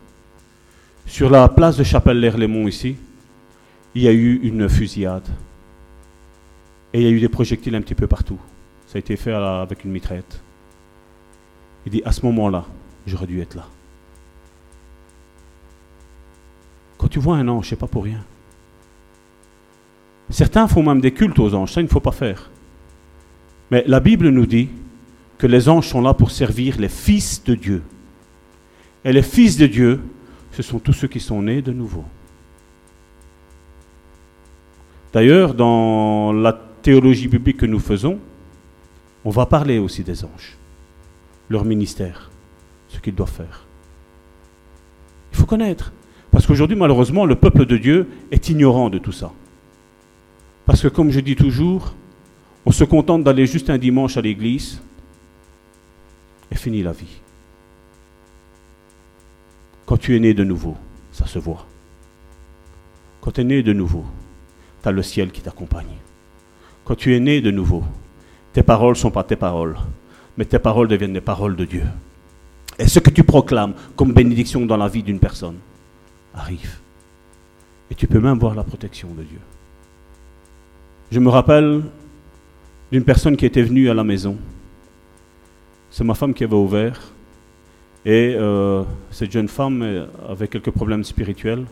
sur la place de Chapelle-l'Air-Lémont ici, il y a eu une fusillade. Et il y a eu des projectiles un petit peu partout. Ça a été fait avec une mitraillette. Il dit, à ce moment-là, j'aurais dû être là. Quand tu vois un ange, c'est pas pour rien. Certains font même des cultes aux anges, ça il ne faut pas faire. Mais la Bible nous dit que les anges sont là pour servir les fils de Dieu. Et les fils de Dieu, ce sont tous ceux qui sont nés de nouveau. D'ailleurs, dans la théologie biblique que nous faisons, on va parler aussi des anges, leur ministère, ce qu'ils doivent faire. Il faut connaître. Parce qu'aujourd'hui, malheureusement, le peuple de Dieu est ignorant de tout ça. Parce que, comme je dis toujours, on se contente d'aller juste un dimanche à l'église et finit la vie. Quand tu es né de nouveau, ça se voit. Quand tu es né de nouveau, tu as le ciel qui t'accompagne. Quand tu es né de nouveau, tes paroles ne sont pas tes paroles, mais tes paroles deviennent les paroles de Dieu. Et ce que tu proclames comme bénédiction dans la vie d'une personne arrive. Et tu peux même voir la protection de Dieu. Je me rappelle d'une personne qui était venue à la maison. C'est ma femme qui avait ouvert. Et euh, cette jeune femme avait quelques problèmes spirituels.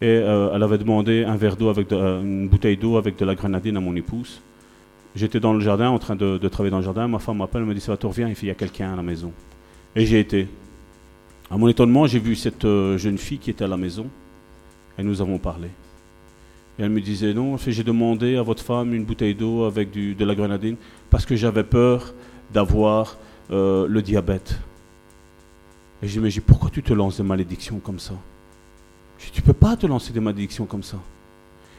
Et euh, elle avait demandé un verre d'eau avec euh, une bouteille d'eau avec de la grenadine à mon épouse. J'étais dans le jardin en train de, travailler dans le jardin. Ma femme m'appelle, elle me dit va, reviens, il y a quelqu'un à la maison. Et j'ai été. À mon étonnement, j'ai vu cette jeune fille qui était à la maison. Et nous avons parlé. Et elle me disait Non, j'ai demandé à votre femme une bouteille d'eau avec de la grenadine parce que j'avais peur d'avoir le diabète. Et je me dis Pourquoi tu te lances des malédictions comme ça? Tu ne peux pas te lancer des malédictions comme ça.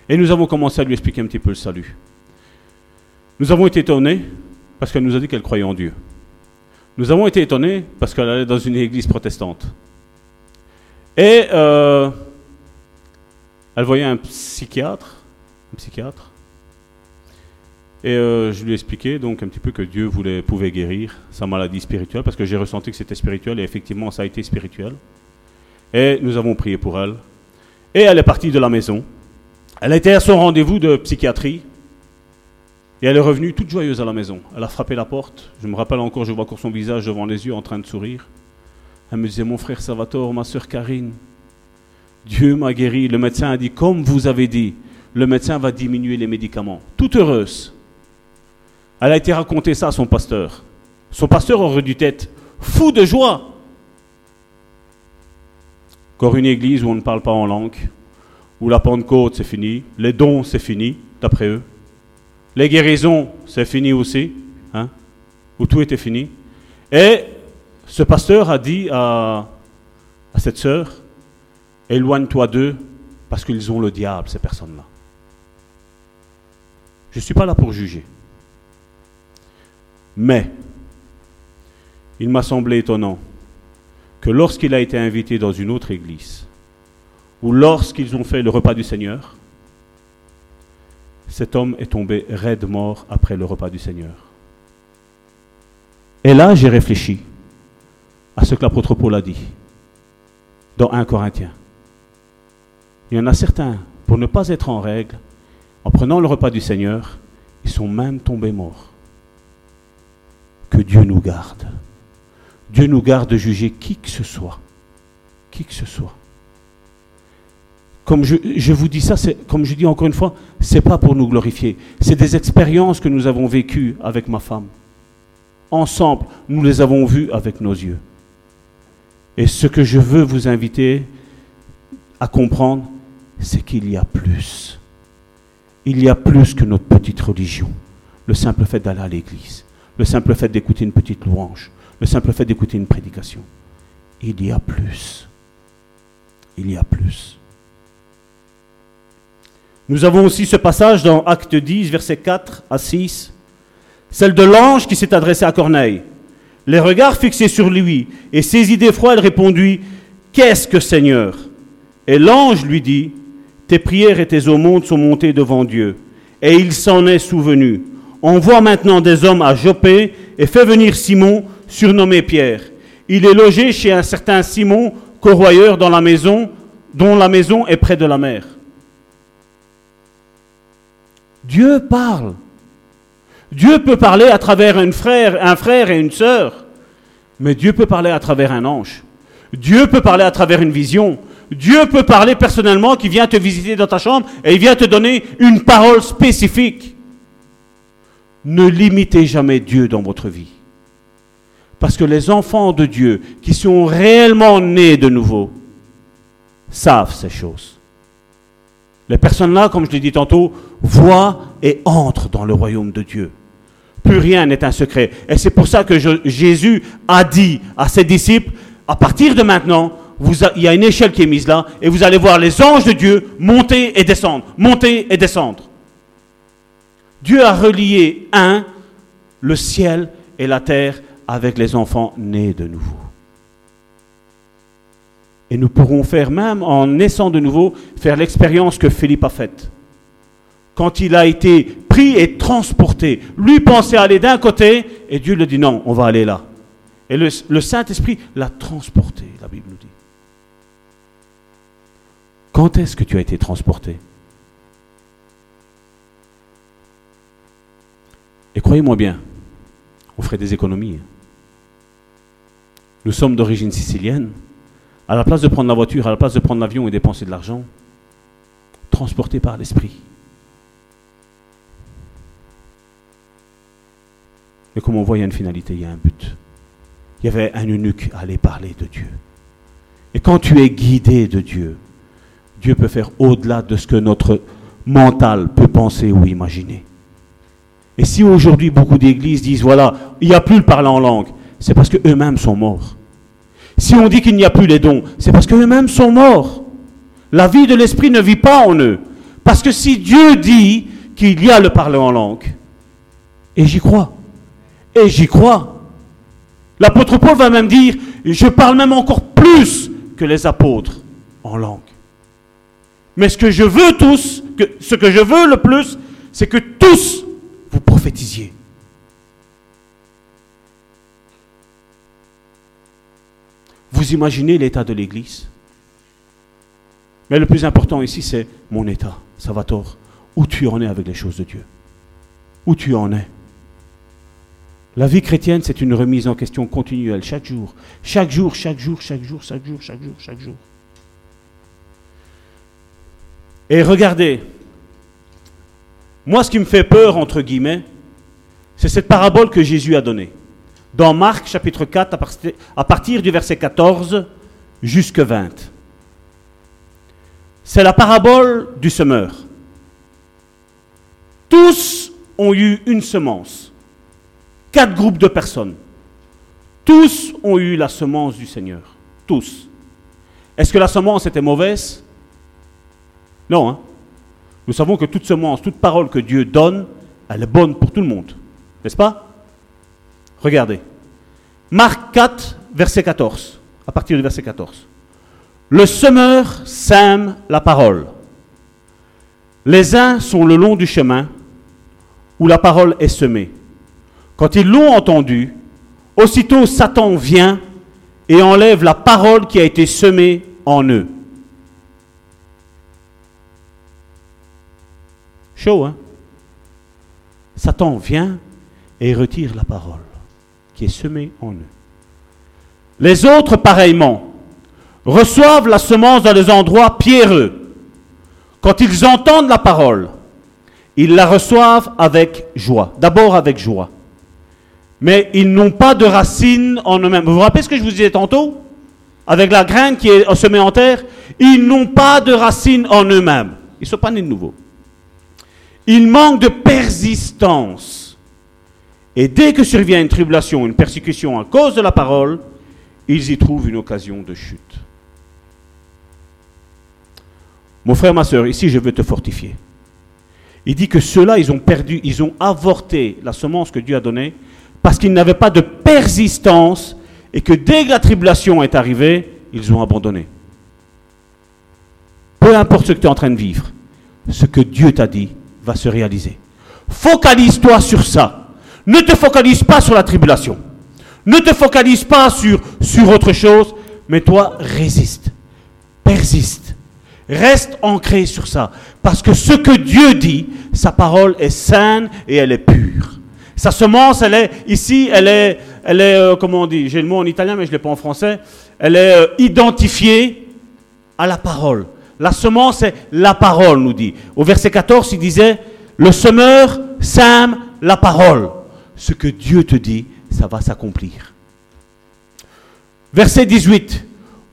Et nous avons commencé à lui expliquer un petit peu le salut. Nous avons été étonnés parce qu'elle nous a dit qu'elle croyait en Dieu. Nous avons été étonnés parce qu'elle allait dans une église protestante. Et euh, elle voyait un psychiatre, un psychiatre. Et euh, je lui ai expliqué donc un petit peu que Dieu voulait, pouvait guérir sa maladie spirituelle parce que j'ai ressenti que c'était spirituel et effectivement ça a été spirituel. Et nous avons prié pour elle. Et elle est partie de la maison. Elle été à son rendez-vous de psychiatrie. Et elle est revenue toute joyeuse à la maison. Elle a frappé la porte. Je me rappelle encore, je vois encore son visage devant les yeux en train de sourire. Elle me disait, mon frère Salvatore, ma soeur Karine, Dieu m'a guéri. Le médecin a dit, comme vous avez dit, le médecin va diminuer les médicaments. Toute heureuse. Elle a été raconter ça à son pasteur. Son pasteur aurait dû être fou de joie. Encore une église où on ne parle pas en langue, où la Pentecôte c'est fini, les dons c'est fini, d'après eux. Les guérisons c'est fini aussi, hein, où tout était fini. Et ce pasteur a dit à, à cette sœur, éloigne-toi d'eux parce qu'ils ont le diable, ces personnes-là. Je ne suis pas là pour juger. Mais, il m'a semblé étonnant que lorsqu'il a été invité dans une autre église, ou lorsqu'ils ont fait le repas du Seigneur, cet homme est tombé raide mort après le repas du Seigneur. Et là, j'ai réfléchi à ce que l'apôtre Paul a dit dans 1 Corinthiens. Il y en a certains, pour ne pas être en règle, en prenant le repas du Seigneur, ils sont même tombés morts. Que Dieu nous garde. Dieu nous garde de juger qui que ce soit. Qui que ce soit. Comme je, vous dis ça, comme je dis encore une fois, c'est pas pour nous glorifier. C'est des expériences que nous avons vécues avec ma femme. Ensemble, nous les avons vues avec nos yeux. Et ce que je veux vous inviter à comprendre, c'est qu'il y a plus. Il y a plus que notre petite religion. Le simple fait d'aller à l'église, le simple fait d'écouter une petite louange, le simple fait d'écouter une prédication. Il y a plus. Il y a plus. Nous avons aussi ce passage dans Acte 10, versets 4 à 6, celle de l'ange qui s'est adressé à Corneille. Les regards fixés sur lui et saisi d'effroi, il répondit Qu'est-ce que Seigneur? Et l'ange lui dit Tes prières et tes aumônes sont montées devant Dieu, et il s'en est souvenu. Envoie maintenant des hommes à Jopé et fais venir Simon, surnommé Pierre. Il est logé chez un certain Simon, corroyeur dans la maison, dont la maison est près de la mer. Dieu parle. Dieu peut parler à travers un frère, un frère et une sœur. Mais Dieu peut parler à travers un ange. Dieu peut parler à travers une vision. Dieu peut parler personnellement qui vient te visiter dans ta chambre et il vient te donner une parole spécifique. Ne limitez jamais Dieu dans votre vie. Parce que les enfants de Dieu qui sont réellement nés de nouveau savent ces choses. Les personnes-là, comme je l'ai dit tantôt, voient et entrent dans le royaume de Dieu. Plus rien n'est un secret. Et c'est pour ça que Jésus a dit à ses disciples, à partir de maintenant, il y a une échelle qui est mise là, et vous allez voir les anges de Dieu monter et descendre, monter et descendre. Dieu a relié, un, le ciel et la terre avec les enfants nés de nouveau. Et nous pourrons faire même, en naissant de nouveau, faire l'expérience que Philippe a faite. Quand il a été pris et transporté, lui pensait aller d'un côté, et Dieu lui dit non, on va aller là. Et le, Saint-Esprit l'a transporté, la Bible. Quand est-ce que tu as été transporté? Et croyez-moi bien, on ferait des économies. Nous sommes d'origine sicilienne. À la place de prendre la voiture, à la place de prendre l'avion et dépenser de l'argent, transporté par l'Esprit. Et comme on voit, il y a une finalité, il y a un but. Il y avait un eunuque à aller parler de Dieu. Et quand tu es guidé de Dieu, Dieu peut faire au-delà de ce que notre mental peut penser ou imaginer. Et si aujourd'hui beaucoup d'églises disent, voilà, il n'y a plus le parler en langue, c'est parce qu'eux-mêmes sont morts. Si on dit qu'il n'y a plus les dons, c'est parce qu'eux-mêmes sont morts. La vie de l'esprit ne vit pas en eux. Parce que si Dieu dit qu'il y a le parler en langue, et j'y crois, et j'y crois, l'apôtre Paul va même dire, je parle même encore plus que les apôtres en langue. Mais ce que je veux tous, ce que je veux le plus, c'est que tous vous prophétisiez. Vous imaginez l'état de l'Église? Mais le plus important ici, c'est mon état, Salvatore. Où tu en es avec les choses de Dieu? Où tu en es? La vie chrétienne, c'est une remise en question continuelle, chaque jour. Chaque jour, chaque jour, chaque jour, chaque jour, chaque jour, chaque jour. Et regardez, moi ce qui me fait peur, entre guillemets, c'est cette parabole que Jésus a donnée. Dans Marc chapitre 4, à partir du verset 14 jusque 20. C'est la parabole du semeur. Tous ont eu une semence. Quatre groupes de personnes. Tous ont eu la semence du Seigneur. Tous. Est-ce que la semence était mauvaise? Non. Hein. Nous savons que toute semence, toute parole que Dieu donne, elle est bonne pour tout le monde. N'est-ce pas? Regardez. Marc 4, verset 14. À partir du verset 14. Le semeur sème la parole. Les uns sont le long du chemin où la parole est semée. Quand ils l'ont entendu, aussitôt Satan vient et enlève la parole qui a été semée en eux. Hein? Satan vient et retire la parole qui est semée en eux. Les autres, pareillement, reçoivent la semence dans les endroits pierreux. Quand ils entendent la parole, ils la reçoivent avec joie. D'abord avec joie. Mais ils n'ont pas de racines en eux-mêmes. Vous vous rappelez ce que je vous disais tantôt? Avec la graine qui est semée en terre, ils n'ont pas de racines en eux-mêmes. Ils ne sont pas nés de nouveau. Il manque de persistance. Et dès que survient une tribulation, une persécution à cause de la parole, ils y trouvent une occasion de chute. Mon frère, ma soeur, ici je veux te fortifier. Il dit que ceux-là, ils ont perdu, ils ont avorté la semence que Dieu a donnée parce qu'ils n'avaient pas de persistance et que dès que la tribulation est arrivée, ils ont abandonné. Peu importe ce que tu es en train de vivre, ce que Dieu t'a dit, va se réaliser. Focalise-toi sur ça. Ne te focalise pas sur la tribulation. Ne te focalise pas sur, sur autre chose, mais toi, résiste. Persiste. Reste ancré sur ça. Parce que ce que Dieu dit, sa parole est saine et elle est pure. Sa semence, elle est ici, elle est, elle est, euh, comment on dit, j'ai le mot en italien mais je ne l'ai pas en français, elle est euh, identifiée à la parole. La semence, c'est la parole, nous dit. Au verset 14, il disait, le semeur sème la parole. Ce que Dieu te dit, ça va s'accomplir. Verset 18.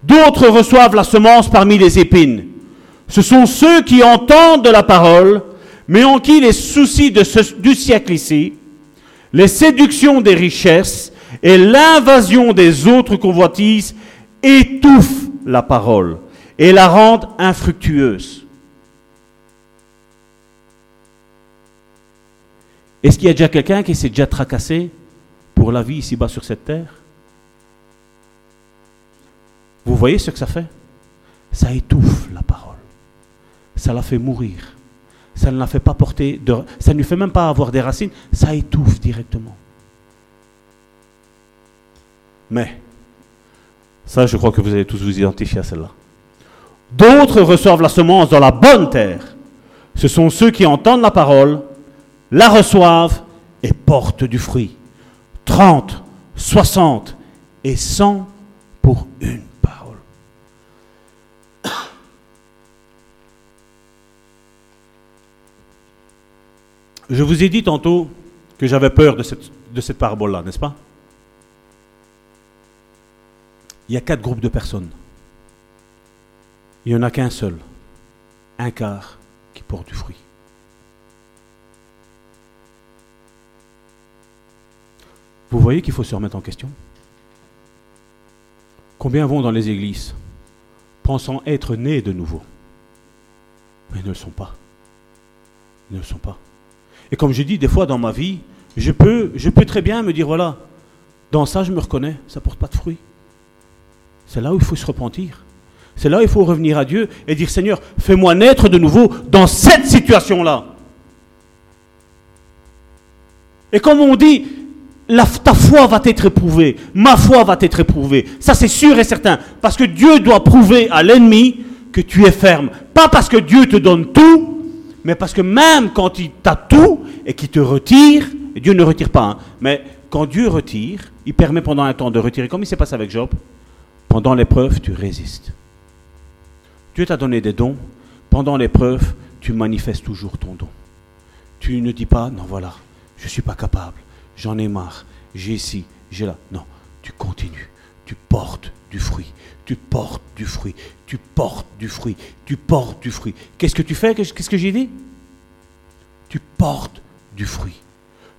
D'autres reçoivent la semence parmi les épines. Ce sont ceux qui entendent de la parole, mais en qui les soucis du siècle ici, les séductions des richesses et l'invasion des autres convoitises étouffent la parole et la rendent infructueuse. Est-ce qu'il y a déjà quelqu'un qui s'est déjà tracassé pour la vie ici-bas sur cette terre? Vous voyez ce que ça fait? Ça étouffe la parole. Ça la fait mourir. Ça ne la fait pas porter, de, ça ne lui fait même pas avoir des racines, ça étouffe directement. Mais, ça je crois que vous allez tous vous identifier à celle-là. D'autres reçoivent la semence dans la bonne terre. Ce sont ceux qui entendent la parole, la reçoivent et portent du fruit. 30, 60 et 100 pour une parole. Je vous ai dit tantôt que j'avais peur de cette, de cette parabole-là, n'est-ce pas? Il y a quatre groupes de personnes. Il n'y en a qu'un seul, un quart, qui porte du fruit. Vous voyez qu'il faut se remettre en question? Combien vont dans les églises pensant être nés de nouveau? Mais ne le sont pas. Ne le sont pas. Et comme je dis, des fois dans ma vie, je peux, je peux très bien me dire, voilà, dans ça je me reconnais, ça ne porte pas de fruit. C'est là où il faut se repentir. C'est là où il faut revenir à Dieu et dire, Seigneur, fais-moi naître de nouveau dans cette situation-là. Et comme on dit, ta foi va être éprouvée, ma foi va être éprouvée. Ça c'est sûr et certain. Parce que Dieu doit prouver à l'ennemi que tu es ferme. Pas parce que Dieu te donne tout, mais parce que même quand il t'a tout et qu'il te retire, et Dieu ne retire pas, hein, mais quand Dieu retire, il permet pendant un temps de retirer, comme il s'est passé avec Job, pendant l'épreuve, tu résistes. Dieu t'a donné des dons, pendant l'épreuve, tu manifestes toujours ton don. Tu ne dis pas, non voilà, je ne suis pas capable, j'en ai marre, j'ai ici, j'ai là. Non, tu continues, tu portes du fruit, tu portes du fruit, tu portes du fruit, tu portes du fruit. Qu'est-ce que tu fais? Qu'est-ce que j'ai dit? Tu portes du fruit.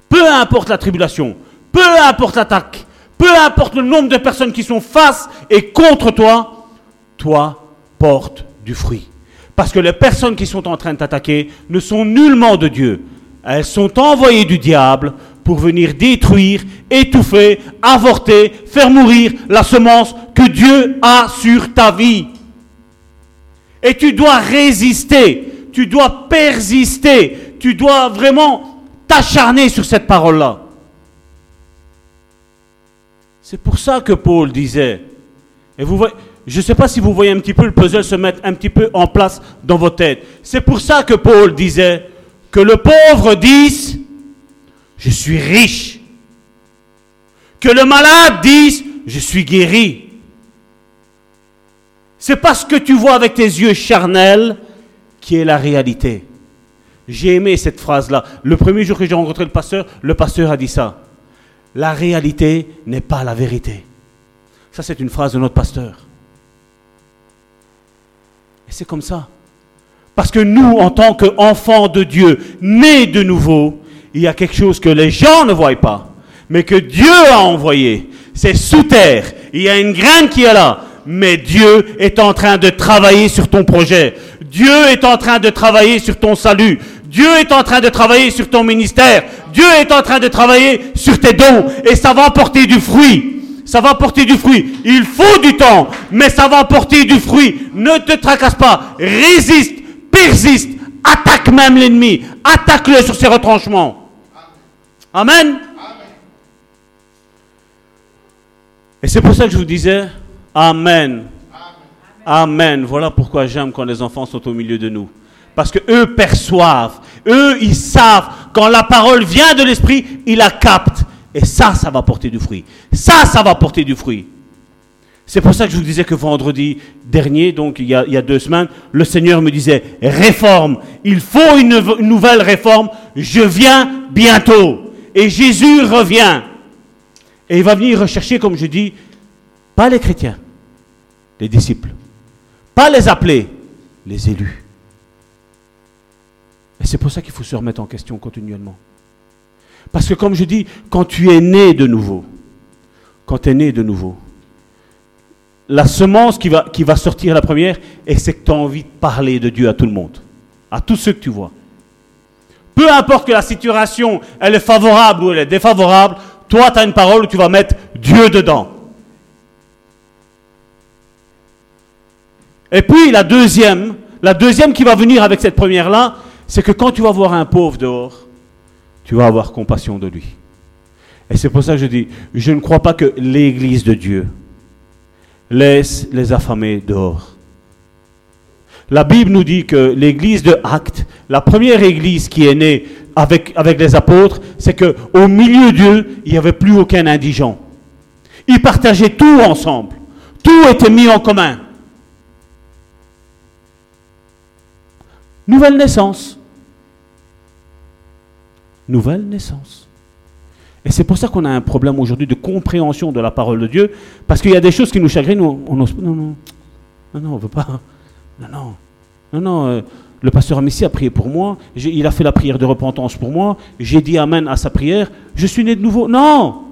Peu importe la tribulation, peu importe l'attaque, peu importe le nombre de personnes qui sont face et contre toi, toi portes fruit. Parce que les personnes qui sont en train de t'attaquer ne sont nullement de Dieu. Elles sont envoyées du diable pour venir détruire, étouffer, avorter, faire mourir la semence que Dieu a sur ta vie. Et tu dois résister, tu dois persister, tu dois vraiment t'acharner sur cette parole-là. C'est pour ça que Paul disait, et vous voyez, je ne sais pas si vous voyez un petit peu le puzzle se mettre un petit peu en place dans vos têtes. C'est pour ça que Paul disait que le pauvre dise, je suis riche. Que le malade dise, je suis guéri. C'est parce que tu vois avec tes yeux charnels qui est la réalité. J'ai aimé cette phrase-là. Le premier jour que j'ai rencontré le pasteur, le pasteur a dit ça. La réalité n'est pas la vérité. Ça, c'est une phrase de notre pasteur. Et c'est comme ça. Parce que nous, en tant qu'enfants de Dieu, nés de nouveau, il y a quelque chose que les gens ne voient pas, mais que Dieu a envoyé. C'est sous terre. Il y a une graine qui est là. Mais Dieu est en train de travailler sur ton projet. Dieu est en train de travailler sur ton salut. Dieu est en train de travailler sur ton ministère. Dieu est en train de travailler sur tes dons. Et ça va porter du fruit. Ça va porter du fruit. Il faut du temps, mais ça va porter du fruit. Ne te tracasse pas. Résiste, persiste, attaque même l'ennemi. Attaque-le sur ses retranchements. Amen. Et c'est pour ça que je vous disais, Amen. Amen. Voilà pourquoi j'aime quand les enfants sont au milieu de nous. Parce que eux perçoivent, eux ils savent, quand la parole vient de l'esprit, ils la captent. Et ça, ça va porter du fruit. Ça, ça va porter du fruit. C'est pour ça que je vous disais que vendredi dernier, donc il y, a, deux semaines, le Seigneur me disait, réforme, il faut une, une nouvelle réforme, je viens bientôt. Et Jésus revient. Et il va venir rechercher, comme je dis, pas les chrétiens, les disciples, pas les appelés, les élus. Et c'est pour ça qu'il faut se remettre en question continuellement. Parce que comme je dis, quand tu es né de nouveau, quand tu es né de nouveau, la semence qui va, sortir la première, c'est que tu as envie de parler de Dieu à tout le monde, à tous ceux que tu vois. Peu importe que la situation, elle est favorable ou elle est défavorable, toi, tu as une parole où tu vas mettre Dieu dedans. Et puis la deuxième, la deuxième qui va venir avec cette première-là, c'est que quand tu vas voir un pauvre dehors, tu vas avoir compassion de lui. Et c'est pour ça que je dis, je ne crois pas que l'Église de Dieu, laisse les affamés dehors. La Bible nous dit que l'église de Actes, la première église qui est née avec, avec les apôtres, c'est qu'au milieu d'eux, il n'y avait plus aucun indigent. Ils partageaient tout ensemble. Tout était mis en commun. Nouvelle naissance. Nouvelle naissance. Et c'est pour ça qu'on a un problème aujourd'hui de compréhension de la parole de Dieu, parce qu'il y a des choses qui nous chagrinent, on, on non, non, non, non, on veut pas. Non, non, non, non. Euh, le pasteur Messi a prié pour moi, il a fait la prière de repentance pour moi, j'ai dit Amen à sa prière, je suis né de nouveau. Non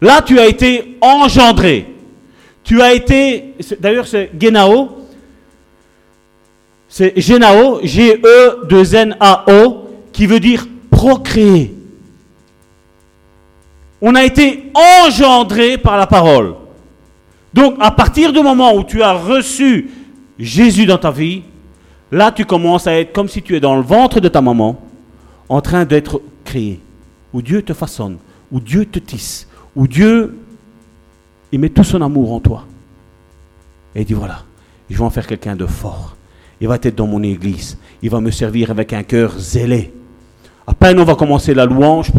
Là, tu as été engendré. Tu as été, d'ailleurs, c'est Genao, c'est Genao, G-E-2-N-A-O, qui veut dire procréer. On a été engendré par la parole. Donc à partir du moment où tu as reçu Jésus dans ta vie, là tu commences à être comme si tu es dans le ventre de ta maman, en train d'être créé, où Dieu te façonne, où Dieu te tisse, où Dieu, il met tout son amour en toi. Et il dit voilà, je vais en faire quelqu'un de fort. Il va être dans mon église. Il va me servir avec un cœur zélé. À peine on va commencer la louange,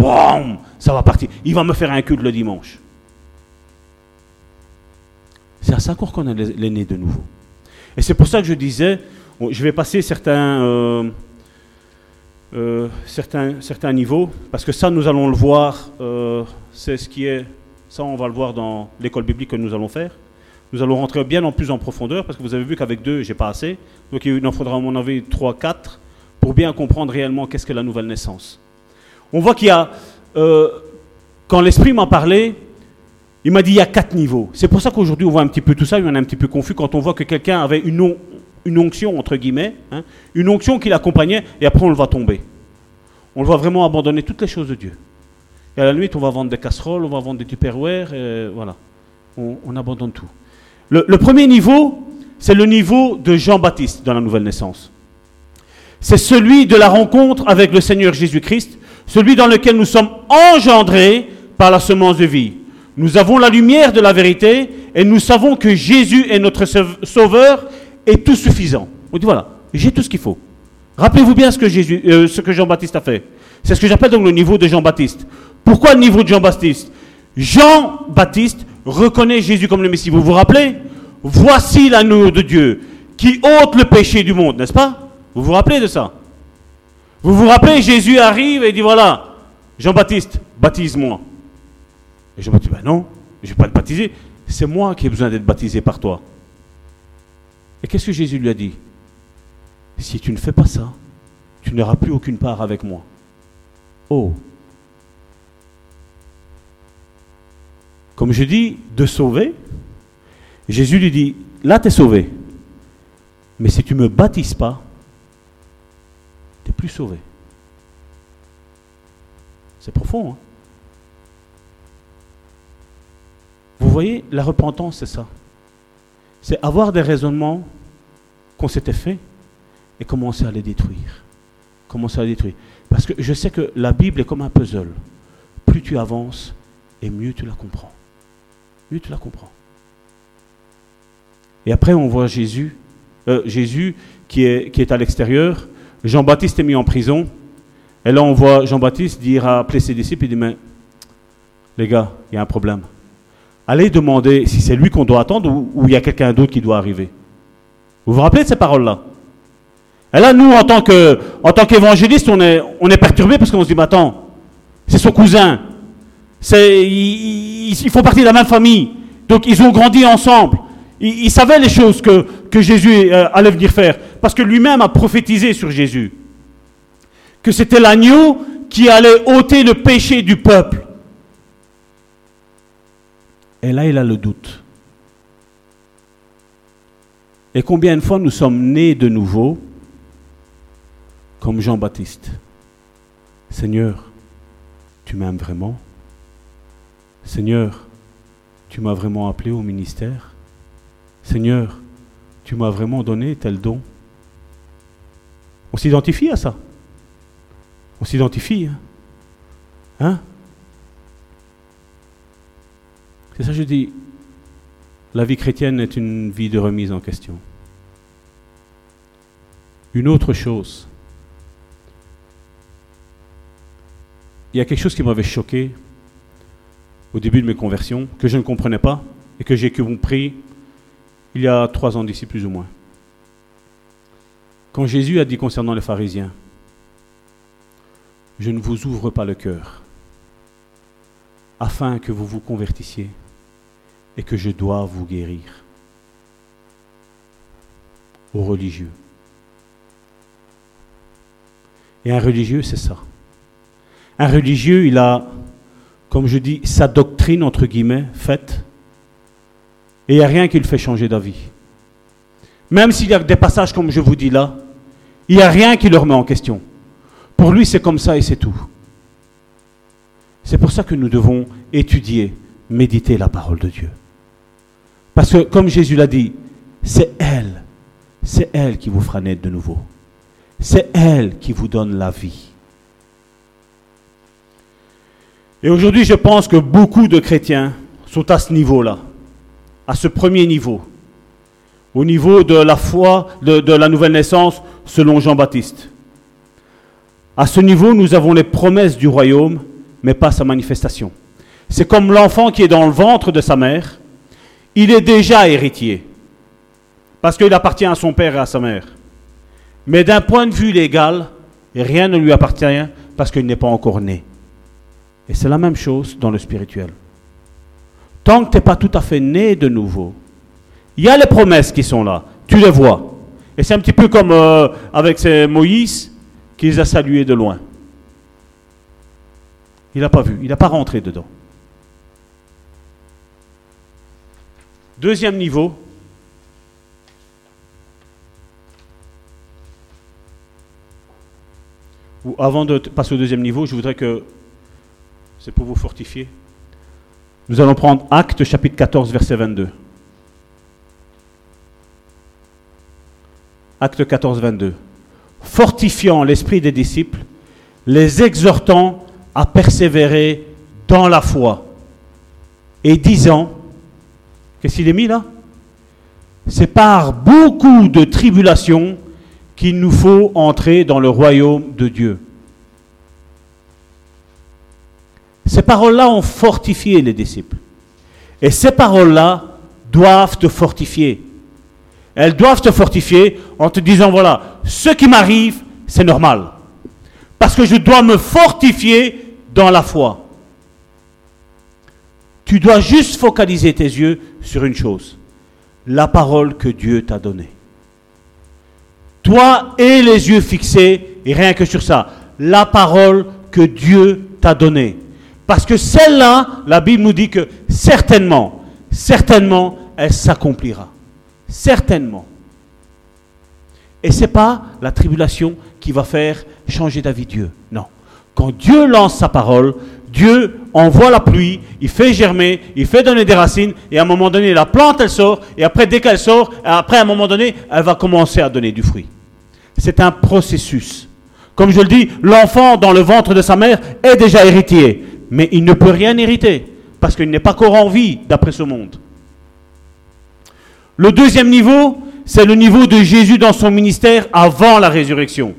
ça va partir. Il va me faire un culte le dimanche. C'est à ça qu'on est l'aîné de nouveau. Et c'est pour ça que je disais, je vais passer certains, euh, euh, certains, certains niveaux, parce que ça, nous allons le voir, euh, c'est ce qui est, ça, on va le voir dans l'école biblique que nous allons faire. Nous allons rentrer bien en plus en profondeur, parce que vous avez vu qu'avec deux, j'ai pas assez. Donc il en faudra à mon avis trois, quatre, pour bien comprendre réellement qu'est-ce que la nouvelle naissance. On voit qu'il y a, quand l'Esprit m'en parlait, il m'a dit il y a quatre niveaux. C'est pour ça qu'aujourd'hui on voit un petit peu tout ça, en a un petit peu confus quand on voit que quelqu'un avait une, une, onction, entre guillemets, hein, une onction qui l'accompagnait, et après on le voit tomber. On le voit vraiment abandonner toutes les choses de Dieu. Et à la nuit, on va vendre des casseroles, on va vendre des tupperware, voilà. On, abandonne tout. Le premier niveau, c'est le niveau de Jean-Baptiste dans la nouvelle naissance. C'est celui de la rencontre avec le Seigneur Jésus-Christ, celui dans lequel nous sommes engendrés par la semence de vie. Nous avons la lumière de la vérité et nous savons que Jésus est notre sauveur et tout suffisant. On dit voilà, j'ai tout ce qu'il faut. Rappelez-vous bien ce que, Jésus, euh, ce que Jean-Baptiste a fait. C'est ce que j'appelle donc le niveau de Jean-Baptiste. Pourquoi le niveau de Jean-Baptiste? Jean-Baptiste reconnaît Jésus comme le Messie. Vous vous rappelez? Voici l'agneau de Dieu qui ôte le péché du monde, n'est-ce pas? Vous vous rappelez de ça? Vous vous rappelez, Jésus arrive et dit voilà, Jean-Baptiste, baptise-moi. Et je me dis, ben non, je ne vais pas te baptiser. C'est moi qui ai besoin d'être baptisé par toi. Et qu'est-ce que Jésus lui a dit? Si tu ne fais pas ça, tu n'auras plus aucune part avec moi. Oh Comme je dis, de sauver, Jésus lui dit, là tu es sauvé. Mais si tu ne me baptises pas, plus sauvé. C'est profond, hein Vous voyez, la repentance, c'est ça. C'est avoir des raisonnements qu'on s'était fait et commencer à les détruire. Commencer à les détruire. Parce que je sais que la Bible est comme un puzzle. Plus tu avances, et mieux tu la comprends. Mieux tu la comprends. Et après, on voit Jésus, euh, Jésus qui est, qui est à l'extérieur. Jean-Baptiste est mis en prison. Et là, on voit Jean-Baptiste dire à appeler ses disciples, il dit, mais les gars, il y a un problème. Allez demander si c'est lui qu'on doit attendre ou, il y a quelqu'un d'autre qui doit arriver. Vous vous rappelez de ces paroles-là? Et là, nous, en tant que, qu'évangélistes, on est, on est perturbé parce qu'on se dit, mais attends, c'est son cousin. Ils, font partie de la même famille. Donc, ils ont grandi ensemble. Ils, savaient les choses que, que Jésus euh, allait venir faire. Parce que lui-même a prophétisé sur Jésus. Que c'était l'agneau qui allait ôter le péché du peuple. Et là, il a le doute. Et combien de fois nous sommes nés de nouveau, comme Jean-Baptiste? Seigneur, tu m'aimes vraiment? Seigneur, tu m'as vraiment appelé au ministère? Seigneur, tu m'as vraiment donné tel don On s'identifie à ça. On s'identifie. Hein, hein? C'est ça que je dis. La vie chrétienne est une vie de remise en question. Une autre chose. Il y a quelque chose qui m'avait choqué au début de mes conversions, que je ne comprenais pas et que j'ai compris il y a trois ans d'ici plus ou moins. Quand Jésus a dit concernant les pharisiens, je ne vous ouvre pas le cœur afin que vous vous convertissiez et que je dois vous guérir. Aux religieux. Et un religieux, c'est ça. Un religieux, il a, comme je dis, sa doctrine, entre guillemets, faite. Et il n'y a rien qui le fait changer d'avis. Même s'il y a des passages comme je vous dis là, il n'y a rien qui le remet en question. Pour lui, c'est comme ça et c'est tout. C'est pour ça que nous devons étudier, méditer la parole de Dieu. Parce que, comme Jésus l'a dit, c'est elle, c'est elle qui vous fera naître de nouveau. C'est elle qui vous donne la vie. Et aujourd'hui, je pense que beaucoup de chrétiens sont à ce niveau-là, à ce premier niveau, au niveau de la foi, de, la nouvelle naissance selon Jean-Baptiste. À ce niveau, nous avons les promesses du royaume, mais pas sa manifestation. C'est comme l'enfant qui est dans le ventre de sa mère, il est déjà héritier, parce qu'il appartient à son père et à sa mère. Mais d'un point de vue légal, rien ne lui appartient parce qu'il n'est pas encore né. Et c'est la même chose dans le spirituel. Tant que tu n'es pas tout à fait né de nouveau, il y a les promesses qui sont là, tu les vois. Et c'est un petit peu comme euh, avec Moïse qui les a salués de loin. Il n'a pas vu, il n'a pas rentré dedans. Deuxième niveau. Avant de passer au deuxième niveau, je voudrais que, c'est pour vous fortifier, nous allons prendre Acte chapitre 14, verset 22. Acte 14, 22. Fortifiant l'esprit des disciples, les exhortant à persévérer dans la foi et disant, Qu'est-ce qu'il est mis là? C'est par beaucoup de tribulations qu'il nous faut entrer dans le royaume de Dieu. Ces paroles-là ont fortifié les disciples. Et ces paroles-là doivent te fortifier. Elles doivent te fortifier en te disant, voilà, ce qui m'arrive, c'est normal. Parce que je dois me fortifier dans la foi. Tu dois juste focaliser tes yeux sur une chose, la parole que Dieu t'a donnée. Toi et les yeux fixés, et rien que sur ça, la parole que Dieu t'a donnée. Parce que celle-là, la Bible nous dit que certainement, certainement, elle s'accomplira. Certainement. Et ce n'est pas la tribulation qui va faire changer d'avis Dieu. Non. Quand Dieu lance sa parole, Dieu envoie la pluie, il fait germer, il fait donner des racines, et à un moment donné, la plante, elle sort, et après, dès qu'elle sort, après, à un moment donné, elle va commencer à donner du fruit. C'est un processus. Comme je le dis, l'enfant dans le ventre de sa mère est déjà héritier, mais il ne peut rien hériter, parce qu'il n'est pas encore en vie, d'après ce monde. Le deuxième niveau, c'est le niveau de Jésus dans son ministère avant la résurrection.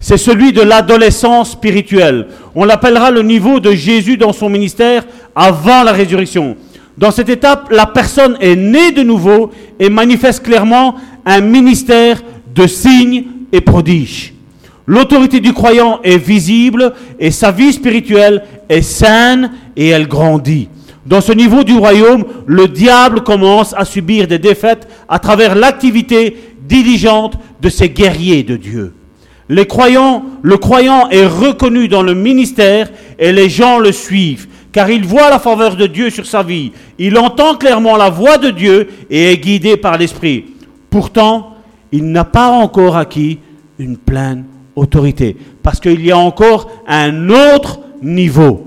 C'est celui de l'adolescence spirituelle. On l'appellera le niveau de Jésus dans son ministère avant la résurrection. Dans cette étape, la personne est née de nouveau et manifeste clairement un ministère de signes et prodiges. L'autorité du croyant est visible et sa vie spirituelle est saine et elle grandit. Dans ce niveau du royaume, le diable commence à subir des défaites à travers l'activité diligente de ces guerriers de Dieu. Le croyant est reconnu dans le ministère et les gens le suivent, car il voit la faveur de Dieu sur sa vie. Il entend clairement la voix de Dieu et est guidé par l'Esprit. Pourtant, il n'a pas encore acquis une pleine autorité, parce qu'il y a encore un autre niveau.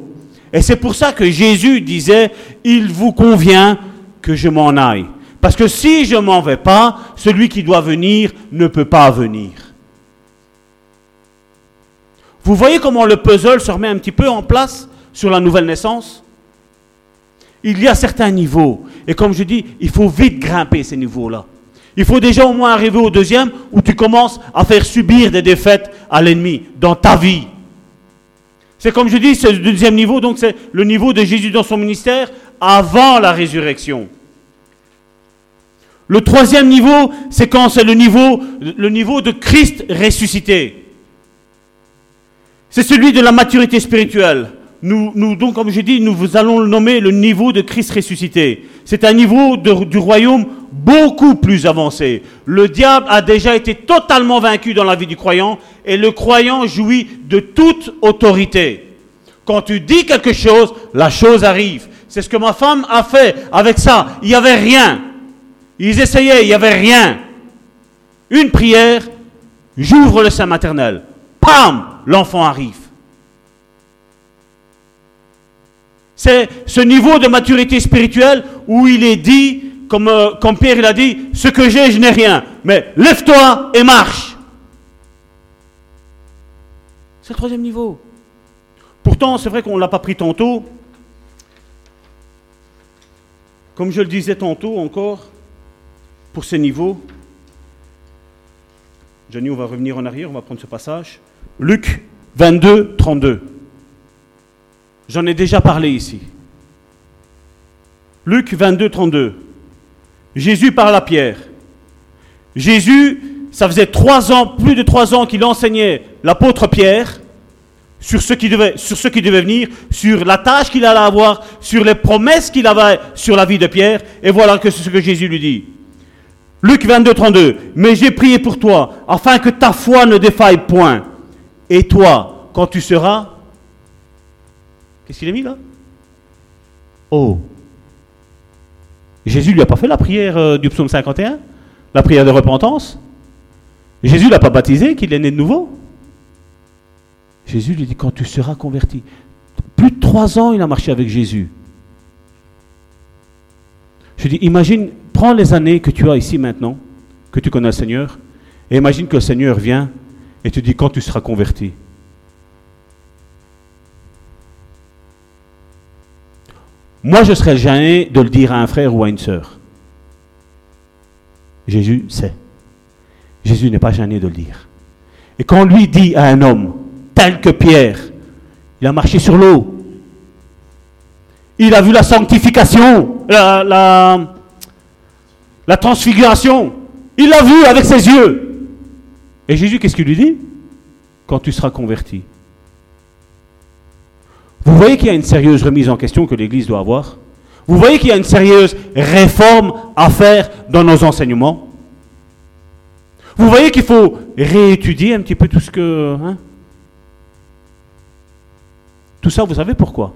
Et c'est pour ça que Jésus disait, il vous convient que je m'en aille. Parce que si je m'en vais pas, celui qui doit venir ne peut pas venir. Vous voyez comment le puzzle se remet un petit peu en place sur la nouvelle naissance? Il y a certains niveaux. Et comme je dis, il faut vite grimper ces niveaux-là. Il faut déjà au moins arriver au deuxième où tu commences à faire subir des défaites à l'ennemi dans ta vie. C'est comme je dis, c'est le deuxième niveau, donc c'est le niveau de Jésus dans son ministère avant la résurrection. Le troisième niveau, c'est quand c'est le niveau, le niveau de Christ ressuscité. C'est celui de la maturité spirituelle. Nous, donc, comme je dis, nous allons le nommer le niveau de Christ ressuscité. C'est un niveau du royaume beaucoup plus avancé. Le diable a déjà été totalement vaincu dans la vie du croyant et le croyant jouit de toute autorité. Quand tu dis quelque chose, la chose arrive. C'est ce que ma femme a fait avec ça. Il n'y avait rien. Ils essayaient, il n'y avait rien. Une prière, j'ouvre le sein maternel. Pam, l'enfant arrive. C'est ce niveau de maturité spirituelle où il est dit, comme, euh, comme Pierre il a dit, ce que j'ai, je n'ai rien. Mais lève-toi et marche. C'est le troisième niveau. Pourtant, c'est vrai qu'on ne l'a pas pris tantôt. Comme je le disais tantôt encore, pour ce niveau, Johnny, on va revenir en arrière, on va prendre ce passage. Luc 22, 32. J'en ai déjà parlé ici. Luc 22, 32. Jésus parle à Pierre. Jésus, ça faisait trois ans, plus de trois ans qu'il enseignait l'apôtre Pierre sur ce, qui devait, sur ce qui devait venir, sur la tâche qu'il allait avoir, sur les promesses qu'il avait sur la vie de Pierre. Et voilà que c'est ce que Jésus lui dit. Luc 22, 32. Mais j'ai prié pour toi, afin que ta foi ne défaille point. Et toi, quand tu seras Qu'est-ce qu'il mis là? Oh Jésus lui a pas fait la prière euh, du psaume 51 La prière de repentance? Jésus l'a pas baptisé, qu'il est né de nouveau? Jésus lui dit quand tu seras converti. Plus de trois ans, il a marché avec Jésus. Je dis, imagine, prends les années que tu as ici maintenant, que tu connais le Seigneur, et imagine que le Seigneur vient et te dit quand tu seras converti. Moi, je serais gêné de le dire à un frère ou à une sœur. Jésus sait. Jésus n'est pas gêné de le dire. Et quand lui dit à un homme, tel que Pierre, il a marché sur l'eau, il a vu la sanctification, la, la, la transfiguration, il l'a vu avec ses yeux. Et Jésus, qu'est-ce qu'il lui dit? Quand tu seras converti, vous voyez qu'il y a une sérieuse remise en question que l'Église doit avoir? Vous voyez qu'il y a une sérieuse réforme à faire dans nos enseignements? Vous voyez qu'il faut réétudier un petit peu tout ce que... Hein? tout ça, vous savez pourquoi?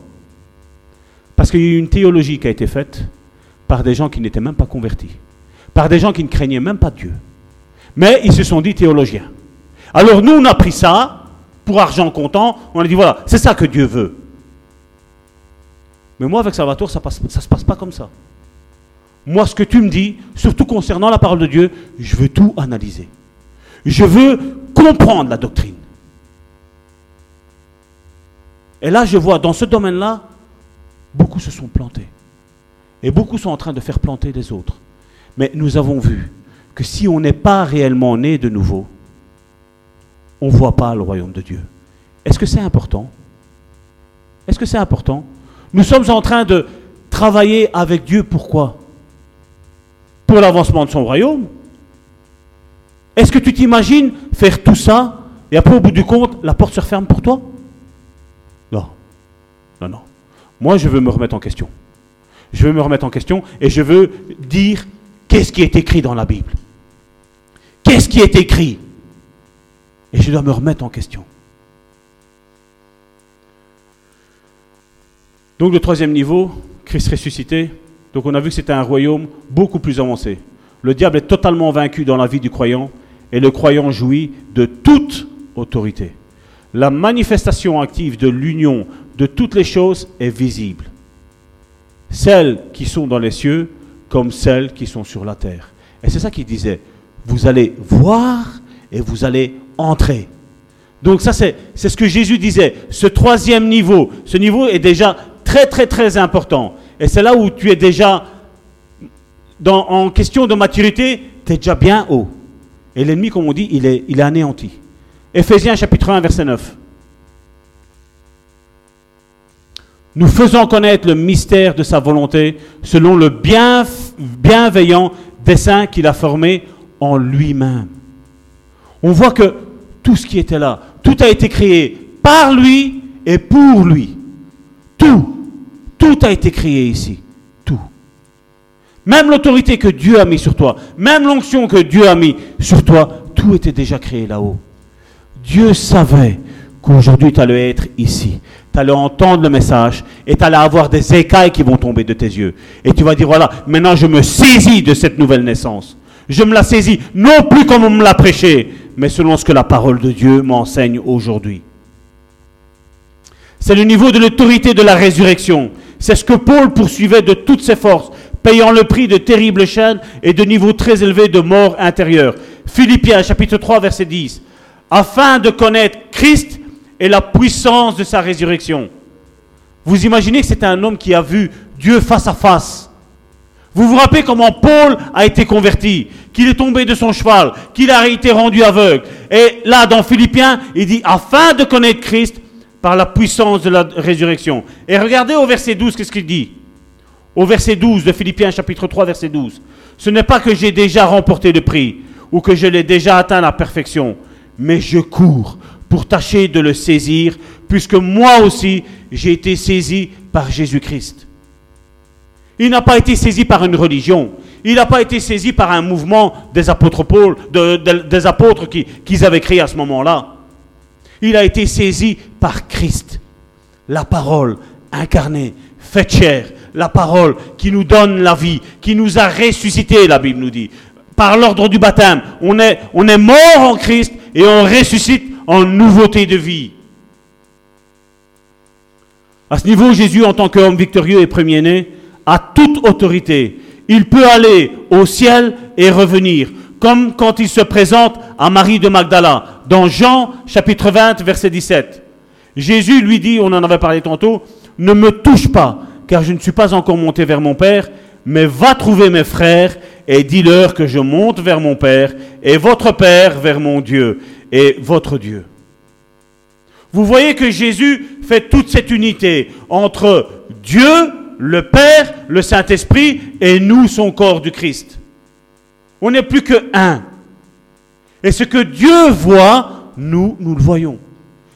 Parce qu'il y a eu une théologie qui a été faite par des gens qui n'étaient même pas convertis, par des gens qui ne craignaient même pas Dieu. Mais ils se sont dit théologiens. Alors nous, on a pris ça pour argent comptant, on a dit voilà, c'est ça que Dieu veut. Mais moi, avec Salvatore, ça ne se passe pas comme ça. Moi, ce que tu me dis, surtout concernant la parole de Dieu, je veux tout analyser. Je veux comprendre la doctrine. Et là, je vois, dans ce domaine-là, beaucoup se sont plantés. Et beaucoup sont en train de faire planter les autres. Mais nous avons vu que si on n'est pas réellement né de nouveau, on ne voit pas le royaume de Dieu. Est-ce que c'est important? Est-ce que c'est important? Nous sommes en train de travailler avec Dieu. Pourquoi? Pour l'avancement de son royaume. Est-ce que tu t'imagines faire tout ça et après, au bout du compte, la porte se referme pour toi? Non. Non, non. Moi, je veux me remettre en question. Je veux me remettre en question et je veux dire qu'est-ce qui est écrit dans la Bible. Qu'est-ce qui est écrit? Et je dois me remettre en question. Donc le troisième niveau, Christ ressuscité. Donc on a vu que c'était un royaume beaucoup plus avancé. Le diable est totalement vaincu dans la vie du croyant et le croyant jouit de toute autorité. La manifestation active de l'union de toutes les choses est visible. Celles qui sont dans les cieux comme celles qui sont sur la terre. Et c'est ça qu'il disait. Vous allez voir et vous allez entrer. Donc ça, c'est ce que Jésus disait. Ce troisième niveau, ce niveau est déjà très, très, très important. Et c'est là où tu es déjà, en question de maturité, tu es déjà bien haut. Et l'ennemi, comme on dit, il est, il est anéanti. Éphésiens chapitre 1, verset 9. Nous faisons connaître le mystère de sa volonté selon le bienveillant dessein qu'il a formé en lui-même. On voit que tout ce qui était là, tout a été créé par lui et pour lui. Tout, tout a été créé ici. Tout. Même l'autorité que Dieu a mis sur toi, même l'onction que Dieu a mis sur toi, tout était déjà créé là-haut. Dieu savait qu'aujourd'hui tu allais être ici. Tu allais entendre le message et tu allais avoir des écailles qui vont tomber de tes yeux. Et tu vas dire, voilà, maintenant je me saisis de cette nouvelle naissance. Je me la saisis, non plus comme on me l'a prêché, mais selon ce que la parole de Dieu m'enseigne aujourd'hui. C'est le niveau de l'autorité de la résurrection. C'est ce que Paul poursuivait de toutes ses forces, payant le prix de terribles chaînes et de niveaux très élevés de mort intérieure. Philippiens chapitre 3 verset 10 afin de connaître Christ et la puissance de sa résurrection. Vous imaginez que c'est un homme qui a vu Dieu face à face. Vous vous rappelez comment Paul a été converti, qu'il est tombé de son cheval, qu'il a été rendu aveugle. Et là, dans Philippiens, il dit, afin de connaître Christ par la puissance de la résurrection. Et regardez au verset 12, qu'est-ce qu'il dit? Au verset 12 de Philippiens chapitre 3, verset 12. Ce n'est pas que j'ai déjà remporté le prix ou que je l'ai déjà atteint la perfection, mais je cours pour tâcher de le saisir, puisque moi aussi j'ai été saisi par Jésus-Christ. Il n'a pas été saisi par une religion, il n'a pas été saisi par un mouvement des apôtres, Paul, des apôtres qu'ils avaient créé à ce moment-là. Il a été saisi par Christ, la parole incarnée, faite chair, la parole qui nous donne la vie, qui nous a ressuscité, la Bible nous dit. Par l'ordre du baptême, on est, on est mort en Christ et on ressuscite en nouveauté de vie. À ce niveau, Jésus, en tant qu'homme victorieux et premier-né, a toute autorité. Il peut aller au ciel et revenir, comme quand il se présente à Marie de Magdala, dans Jean chapitre 20, verset 17. Jésus lui dit, on en avait parlé tantôt, ne me touche pas, car je ne suis pas encore monté vers mon Père, mais va trouver mes frères et dis-leur que je monte vers mon Père et votre Père vers mon Dieu et votre Dieu. Vous voyez que Jésus fait toute cette unité entre Dieu, le Père, le Saint-Esprit et nous, son corps du Christ. On n'est plus que un. Et ce que Dieu voit, nous, nous le voyons.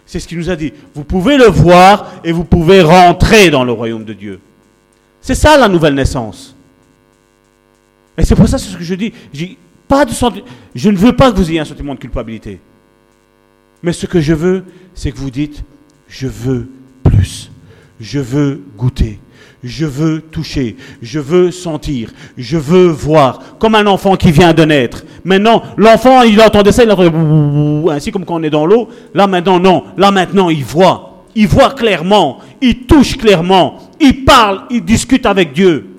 C'est ce qu'il nous a dit. Vous pouvez le voir et vous pouvez rentrer dans le royaume de Dieu. C'est ça la nouvelle naissance. Et c'est pour ça que je dis. Je ne veux pas que vous ayez un sentiment de culpabilité. Mais ce que je veux, c'est que vous dites, je veux plus. Je veux goûter. Je veux toucher. Je veux sentir. Je veux voir. Comme un enfant qui vient de naître. Maintenant, l'enfant, il entendait ça, il entendait ainsi comme quand on est dans l'eau. Là maintenant, non. Là maintenant, il voit. Il voit clairement. Il touche clairement. Il parle. Il discute avec Dieu.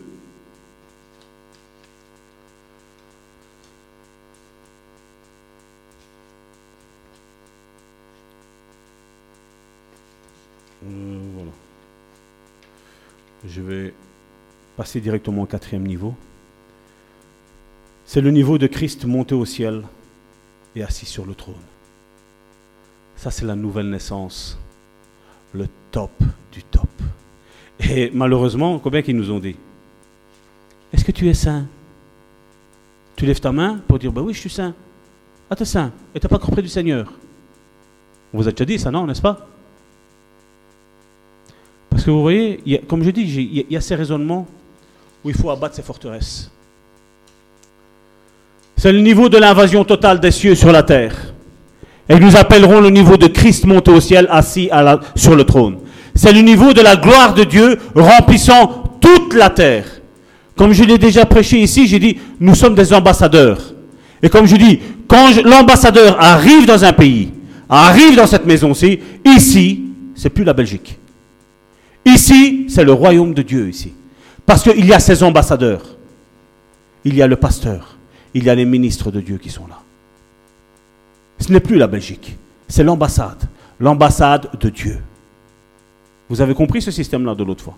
Je vais passer directement au quatrième niveau. C'est le niveau de Christ monté au ciel et assis sur le trône. Ça, c'est la nouvelle naissance. Le top du top. Et malheureusement, combien qu'ils nous ont dit? Est-ce que tu es saint? Tu lèves ta main pour dire, bah oui, je suis saint. Ah, tu es saint. Et tu n'as pas compris du Seigneur? On vous a déjà dit ça, non, n'est-ce pas? Parce que vous voyez, comme je dis, il y, a ces raisonnements où il faut abattre ces forteresses. C'est le niveau de l'invasion totale des cieux sur la terre. Et nous appellerons le niveau de Christ monté au ciel, assis sur le trône. C'est le niveau de la gloire de Dieu remplissant toute la terre. Comme je l'ai déjà prêché ici, j'ai dit, nous sommes des ambassadeurs. Et comme je dis, quand l'ambassadeur arrive dans un pays, arrive dans cette maison-ci, ici, c'est plus la Belgique. Ici, c'est le royaume de Dieu ici. Parce qu'il y a ses ambassadeurs. Il y a le pasteur. Il y a les ministres de Dieu qui sont là. Ce n'est plus la Belgique. C'est l'ambassade. L'ambassade de Dieu. Vous avez compris ce système-là de l'autre fois?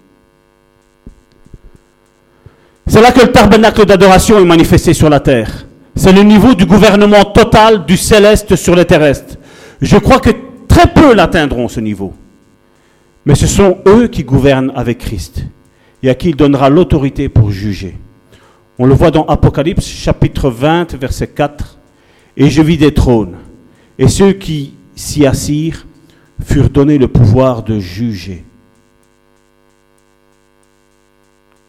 C'est là que le tabernacle d'adoration est manifesté sur la terre. C'est le niveau du gouvernement total du céleste sur le terrestre. Je crois que très peu l'atteindront ce niveau. Mais ce sont eux qui gouvernent avec Christ et à qui il donnera l'autorité pour juger. On le voit dans Apocalypse chapitre 20, verset 4. Et je vis des trônes, et ceux qui s'y assirent furent donnés le pouvoir de juger.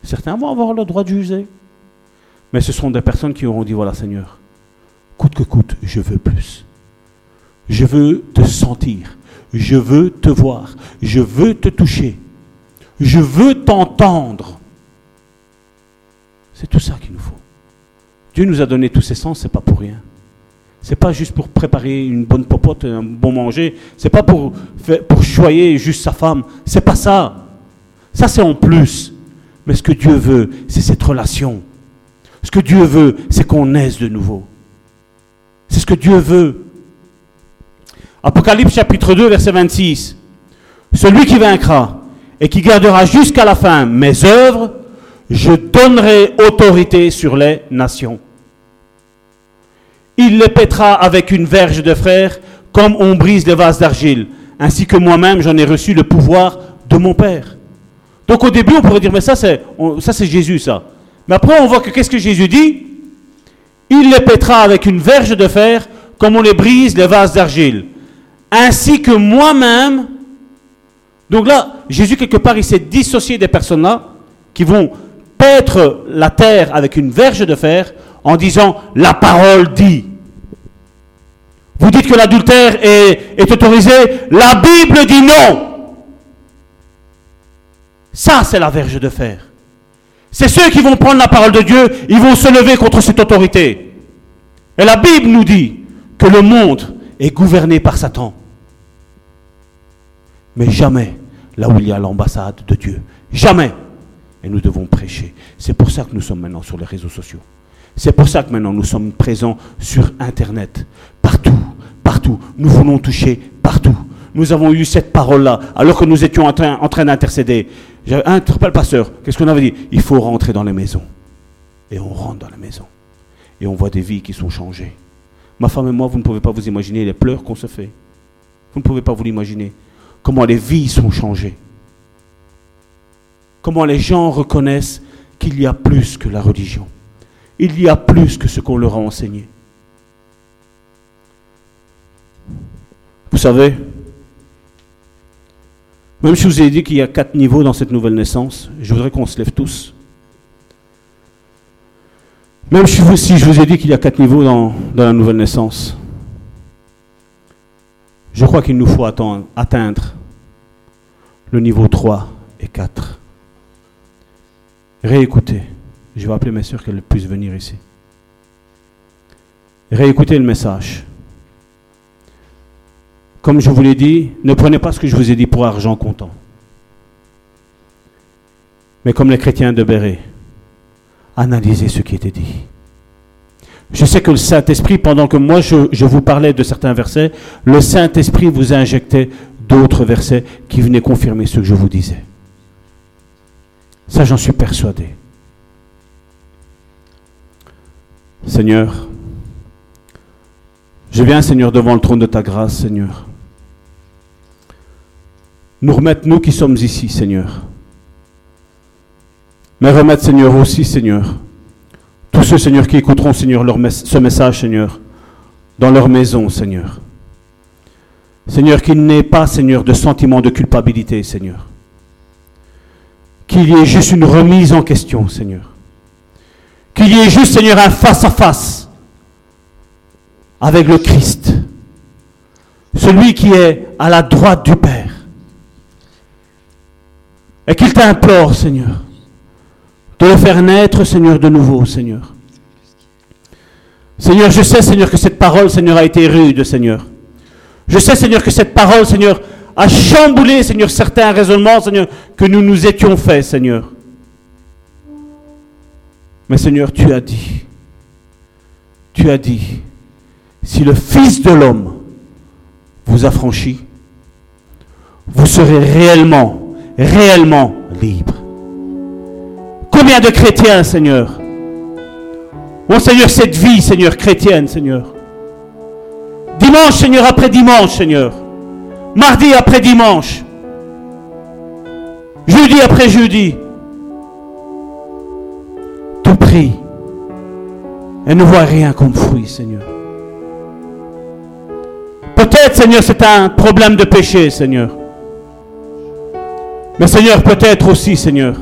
Certains vont avoir le droit de juger, mais ce sont des personnes qui auront dit, voilà Seigneur, coûte que coûte, je veux plus. Je veux te sentir, je veux te voir, je veux te toucher, je veux t'entendre. C'est tout ça qu'il nous faut. Dieu nous a donné tous ces sens, c'est pas pour rien. C'est pas juste pour préparer une bonne popote, un bon manger. C'est pas pour, choyer juste sa femme. C'est pas ça. Ça, c'est en plus. Mais ce que Dieu veut, c'est cette relation. Ce que Dieu veut, c'est qu'on naisse de nouveau. C'est ce que Dieu veut. Apocalypse chapitre 2, verset 26. Celui qui vaincra et qui gardera jusqu'à la fin mes œuvres, je donnerai autorité sur les nations. Il les pètera avec une verge de frère, comme on brise les vases d'argile, ainsi que moi-même j'en ai reçu le pouvoir de mon Père. Donc au début, on pourrait dire, mais ça c'est, ça c'est Jésus, ça. Mais après, on voit que qu'est-ce que Jésus dit? Il les pètera avec une verge de fer, comme on les brise les vases d'argile, ainsi que moi-même. Donc là, Jésus, quelque part, il s'est dissocié des personnes-là qui vont pètre la terre avec une verge de fer en disant la parole dit. Vous dites que l'adultère est, est autorisé, la Bible dit non. Ça, c'est la verge de fer. C'est ceux qui vont prendre la parole de Dieu, ils vont se lever contre cette autorité. Et la Bible nous dit que le monde est gouverné par Satan. Mais jamais là où il y a l'ambassade de Dieu. Jamais. Et nous devons prêcher. C'est pour ça que nous sommes maintenant sur les réseaux sociaux. C'est pour ça que maintenant nous sommes présents sur Internet. Partout, partout. Nous voulons toucher partout. Nous avons eu cette parole-là, alors que nous étions en train, d'intercéder. Interpelle le pasteur. Qu'est-ce qu'on avait dit? Il faut rentrer dans les maisons. Et on rentre dans la maison. Et on voit des vies qui sont changées. Ma femme et moi, vous ne pouvez pas vous imaginer les pleurs qu'on se fait. Vous ne pouvez pas vous l'imaginer. Comment les vies sont changées. Comment les gens reconnaissent qu'il y a plus que la religion. Il y a plus que ce qu'on leur a enseigné. Vous savez, même si je vous ai dit qu'il y a quatre niveaux dans cette nouvelle naissance, je voudrais qu'on se lève tous. Même si je vous ai dit qu'il y a quatre niveaux dans, dans, la nouvelle naissance, je crois qu'il nous faut atteindre le niveau 3 et 4. Réécoutez. Je vais appeler mes soeurs qu'elles puissent venir ici. Réécoutez le message. Comme je vous l'ai dit, ne prenez pas ce que je vous ai dit pour argent comptant. Mais comme les chrétiens de Béret, analysez ce qui était dit. Je sais que le Saint-Esprit, pendant que moi je, vous parlais de certains versets, le Saint-Esprit vous injectait d'autres versets qui venaient confirmer ce que je vous disais. Ça, j'en suis persuadé. Seigneur, je viens, Seigneur, devant le trône de ta grâce, Seigneur. nous remettre, nous qui sommes ici, Seigneur. Mais remettre, Seigneur, aussi, Seigneur, tous ceux, Seigneur, qui écouteront, Seigneur, ce message, Seigneur, dans leur maison, Seigneur. Seigneur, qu'il n'ait pas, Seigneur, de sentiment de culpabilité, Seigneur. Qu'il y ait juste une remise en question, Seigneur. Qu'il y ait juste, Seigneur, un face-à-face avec le Christ. Celui qui est à la droite du Père. Et qu'il t'implore, Seigneur, le faire naître, Seigneur, de nouveau, Seigneur. Seigneur, je sais, Seigneur, que cette parole, Seigneur, a été rude, Seigneur. Je sais, Seigneur, que cette parole, Seigneur, a chamboulé, Seigneur, certains raisonnements, Seigneur, que nous nous étions faits, Seigneur. Mais Seigneur, tu as dit, tu as dit, si le Fils de l'homme vous affranchit, vous serez réellement, réellement libre. De chrétiens, Seigneur? Oh Seigneur, cette vie, Seigneur, chrétienne, Seigneur. Dimanche, Seigneur, après dimanche, Seigneur. Mardi après dimanche. Jeudi après jeudi. Tout prie. Et ne voit rien comme fruit, Seigneur. Peut-être, Seigneur, c'est un problème de péché, Seigneur. Mais Seigneur, peut-être aussi, Seigneur,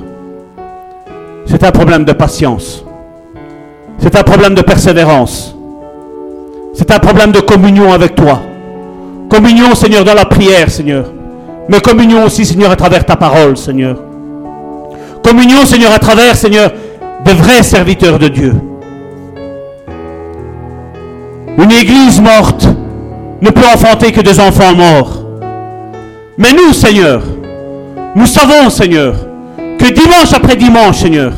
c'est un problème de patience. C'est un problème de persévérance. C'est un problème de communion avec toi. Communion, Seigneur, dans la prière, Seigneur. Mais communion aussi, Seigneur, à travers ta parole, Seigneur. Communion, Seigneur, à travers, Seigneur, de vrais serviteurs de Dieu. Une église morte ne peut enfanter que des enfants morts. Mais nous, Seigneur, nous savons, Seigneur, dimanche après dimanche, Seigneur,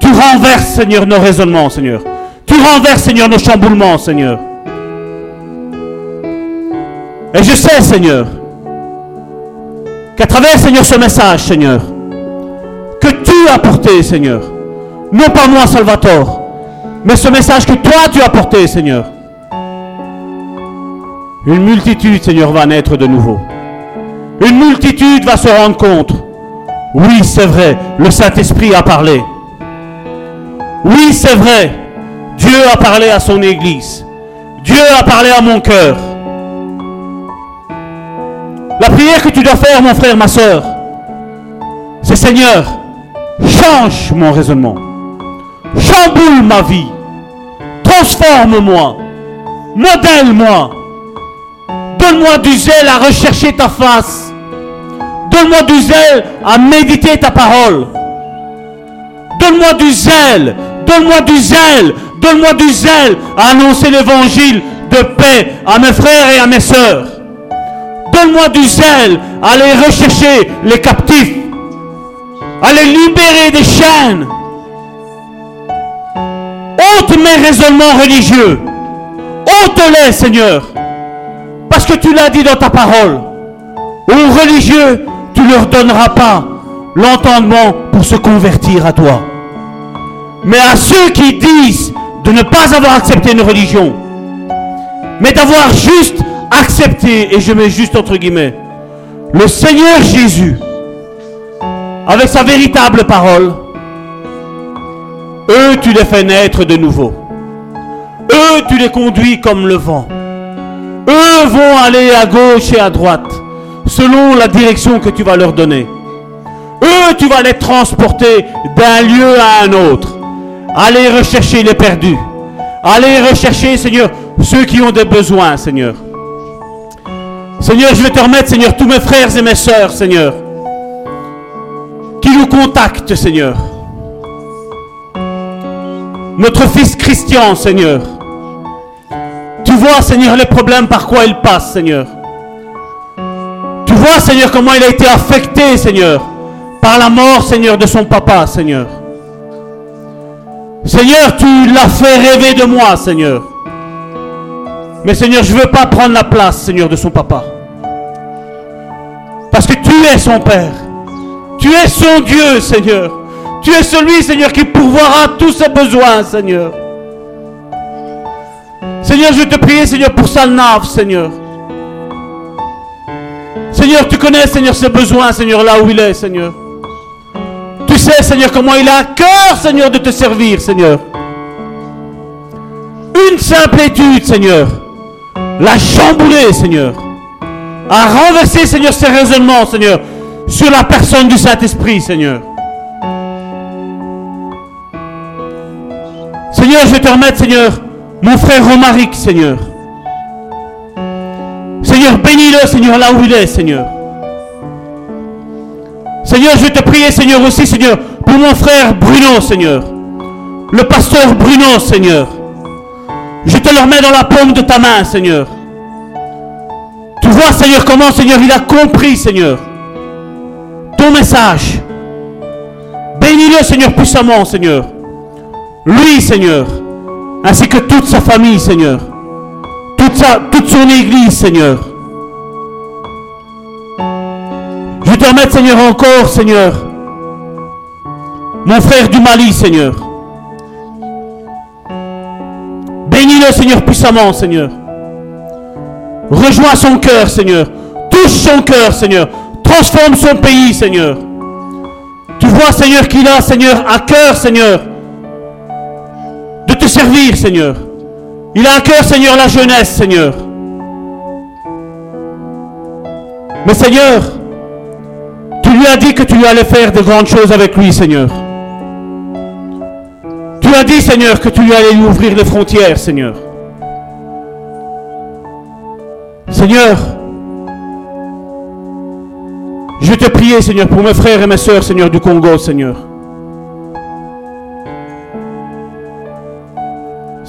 tu renverses, Seigneur, nos raisonnements, Seigneur. Tu renverses, Seigneur, nos chamboulements, Seigneur. Et je sais, Seigneur, qu'à travers, Seigneur, ce message, Seigneur, que tu as porté, Seigneur, non pas moi, Salvatore, mais ce message que toi tu as porté, Seigneur, une multitude, Seigneur, va naître de nouveau. Une multitude va se rendre compte. Oui, c'est vrai, le Saint-Esprit a parlé. Oui, c'est vrai. Dieu a parlé à son Église. Dieu a parlé à mon cœur. La prière que tu dois faire, mon frère, ma soeur, c'est Seigneur, change mon raisonnement. Chamboule ma vie. Transforme-moi. Modèle-moi. Donne-moi du zèle à rechercher ta face. Donne-moi du zèle à méditer ta parole. Donne-moi du zèle Donne-moi du zèle. Donne-moi du zèle à annoncer l'évangile de paix à mes frères et à mes sœurs. Donne-moi du zèle à aller rechercher les captifs. À les libérer des chaînes. Ôte mes raisonnements religieux. Ôte-les, Seigneur. Parce que tu l'as dit dans ta parole. Aux religieux, tu ne leur donneras pas l'entendement pour se convertir à toi mais à ceux qui disent de ne pas avoir accepté une religion, mais d'avoir juste accepté, et je mets juste entre guillemets, le Seigneur Jésus, avec sa véritable parole, eux, tu les fais naître de nouveau. Eux, tu les conduis comme le vent. Eux vont aller à gauche et à droite, selon la direction que tu vas leur donner. Eux, tu vas les transporter d'un lieu à un autre. Allez rechercher les perdus. Allez rechercher, Seigneur, ceux qui ont des besoins, Seigneur. Seigneur, je vais te remettre, Seigneur, tous mes frères et mes sœurs, Seigneur, qui nous contactent, Seigneur. Notre fils Christian, Seigneur. Tu vois, Seigneur, les problèmes par quoi il passe, Seigneur. Vois, Seigneur, comment il a été affecté, Seigneur, par la mort, Seigneur, de son papa, Seigneur. Seigneur, tu l'as fait rêver de moi, Seigneur. Mais Seigneur, je ne veux pas prendre la place, Seigneur, de son papa. Parce que tu es son Père. Tu es son Dieu, Seigneur. Tu es celui, Seigneur, qui pourvoira tous ses besoins, Seigneur. Seigneur, je te prie, Seigneur, pour sa nave, Seigneur. Seigneur, tu connais, Seigneur, ses besoins, Seigneur, là où il est, Seigneur. Tu sais, Seigneur, comment il a à cœur, Seigneur, de te servir, Seigneur. Une simple étude, Seigneur, l'a chamboulé, Seigneur. A renversé, Seigneur, ses raisonnements, Seigneur, sur la personne du Saint-Esprit, Seigneur. Seigneur, je vais te remettre, Seigneur, mon frère Romaric, Seigneur. Seigneur, bénis-le, Seigneur, là où il est, Seigneur. Seigneur, je te prier, Seigneur, aussi, Seigneur, pour mon frère Bruno, Seigneur. Le pasteur Bruno, Seigneur. Je te le remets dans la paume de ta main, Seigneur. Tu vois, Seigneur, comment, Seigneur, il a compris, Seigneur, ton message. Bénis-le, Seigneur, puissamment, Seigneur. Lui, Seigneur, ainsi que toute sa famille, Seigneur. Toute, son église, Seigneur. Je te remets, Seigneur, encore, Seigneur. Mon frère du Mali, Seigneur. Bénis-le, Seigneur, puissamment, Seigneur. Rejoins son cœur, Seigneur. Touche son cœur, Seigneur. Transforme son pays, Seigneur. Tu vois, Seigneur, qu'il a, Seigneur, à cœur, Seigneur, de te servir, Seigneur. Il a à cœur, Seigneur, la jeunesse, Seigneur. Mais Seigneur, tu lui as dit que tu allais faire de grandes choses avec lui, Seigneur. Tu as dit, Seigneur, que tu lui allais lui ouvrir les frontières, Seigneur. Seigneur, je te prier, Seigneur, pour mes frères et mes sœurs, Seigneur, du Congo, Seigneur.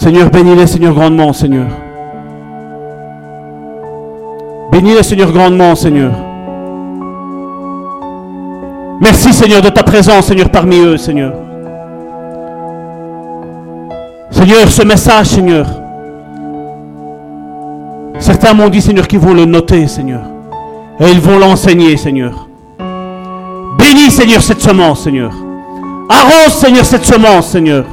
Seigneur, bénis-les, Seigneur, grandement, Seigneur. Bénis-les, Seigneur, grandement, Seigneur. Merci, Seigneur, de ta présence, Seigneur, parmi eux, Seigneur. Seigneur, ce message, Seigneur. Certains m'ont dit, Seigneur, qu'ils vont le noter, Seigneur. Et ils vont l'enseigner, Seigneur. Bénis, Seigneur, cette semence, Seigneur. Arrose, Seigneur, cette semence, Seigneur.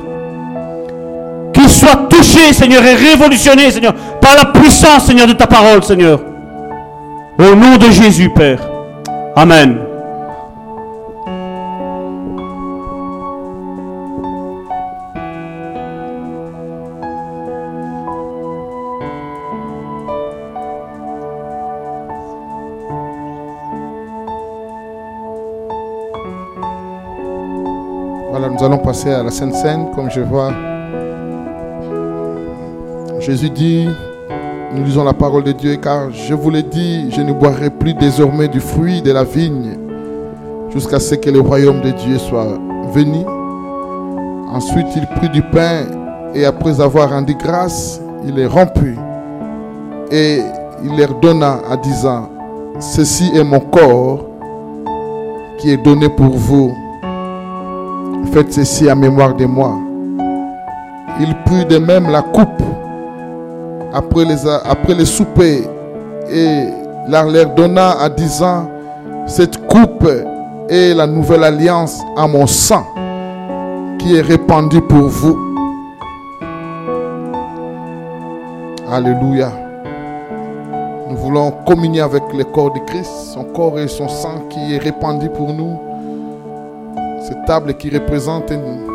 Qu'il soit touché, Seigneur, et révolutionné, Seigneur, par la puissance, Seigneur, de ta parole, Seigneur. Au nom de Jésus, Père. Amen. Voilà, nous allons passer à la Sainte Seine, comme je vois. Jésus dit, nous lisons la parole de Dieu, car je vous l'ai dit, je ne boirai plus désormais du fruit de la vigne jusqu'à ce que le royaume de Dieu soit venu. Ensuite, il prit du pain et après avoir rendu grâce, il les romput et il leur donna en disant, ceci est mon corps qui est donné pour vous. Faites ceci en mémoire de moi. Il prit de même la coupe après les, après les soupers et la leur donna en disant, cette coupe est la nouvelle alliance à mon sang qui est répandu pour vous. Alléluia. Nous voulons communier avec le corps de Christ, son corps et son sang qui est répandu pour nous. Cette table qui représente une,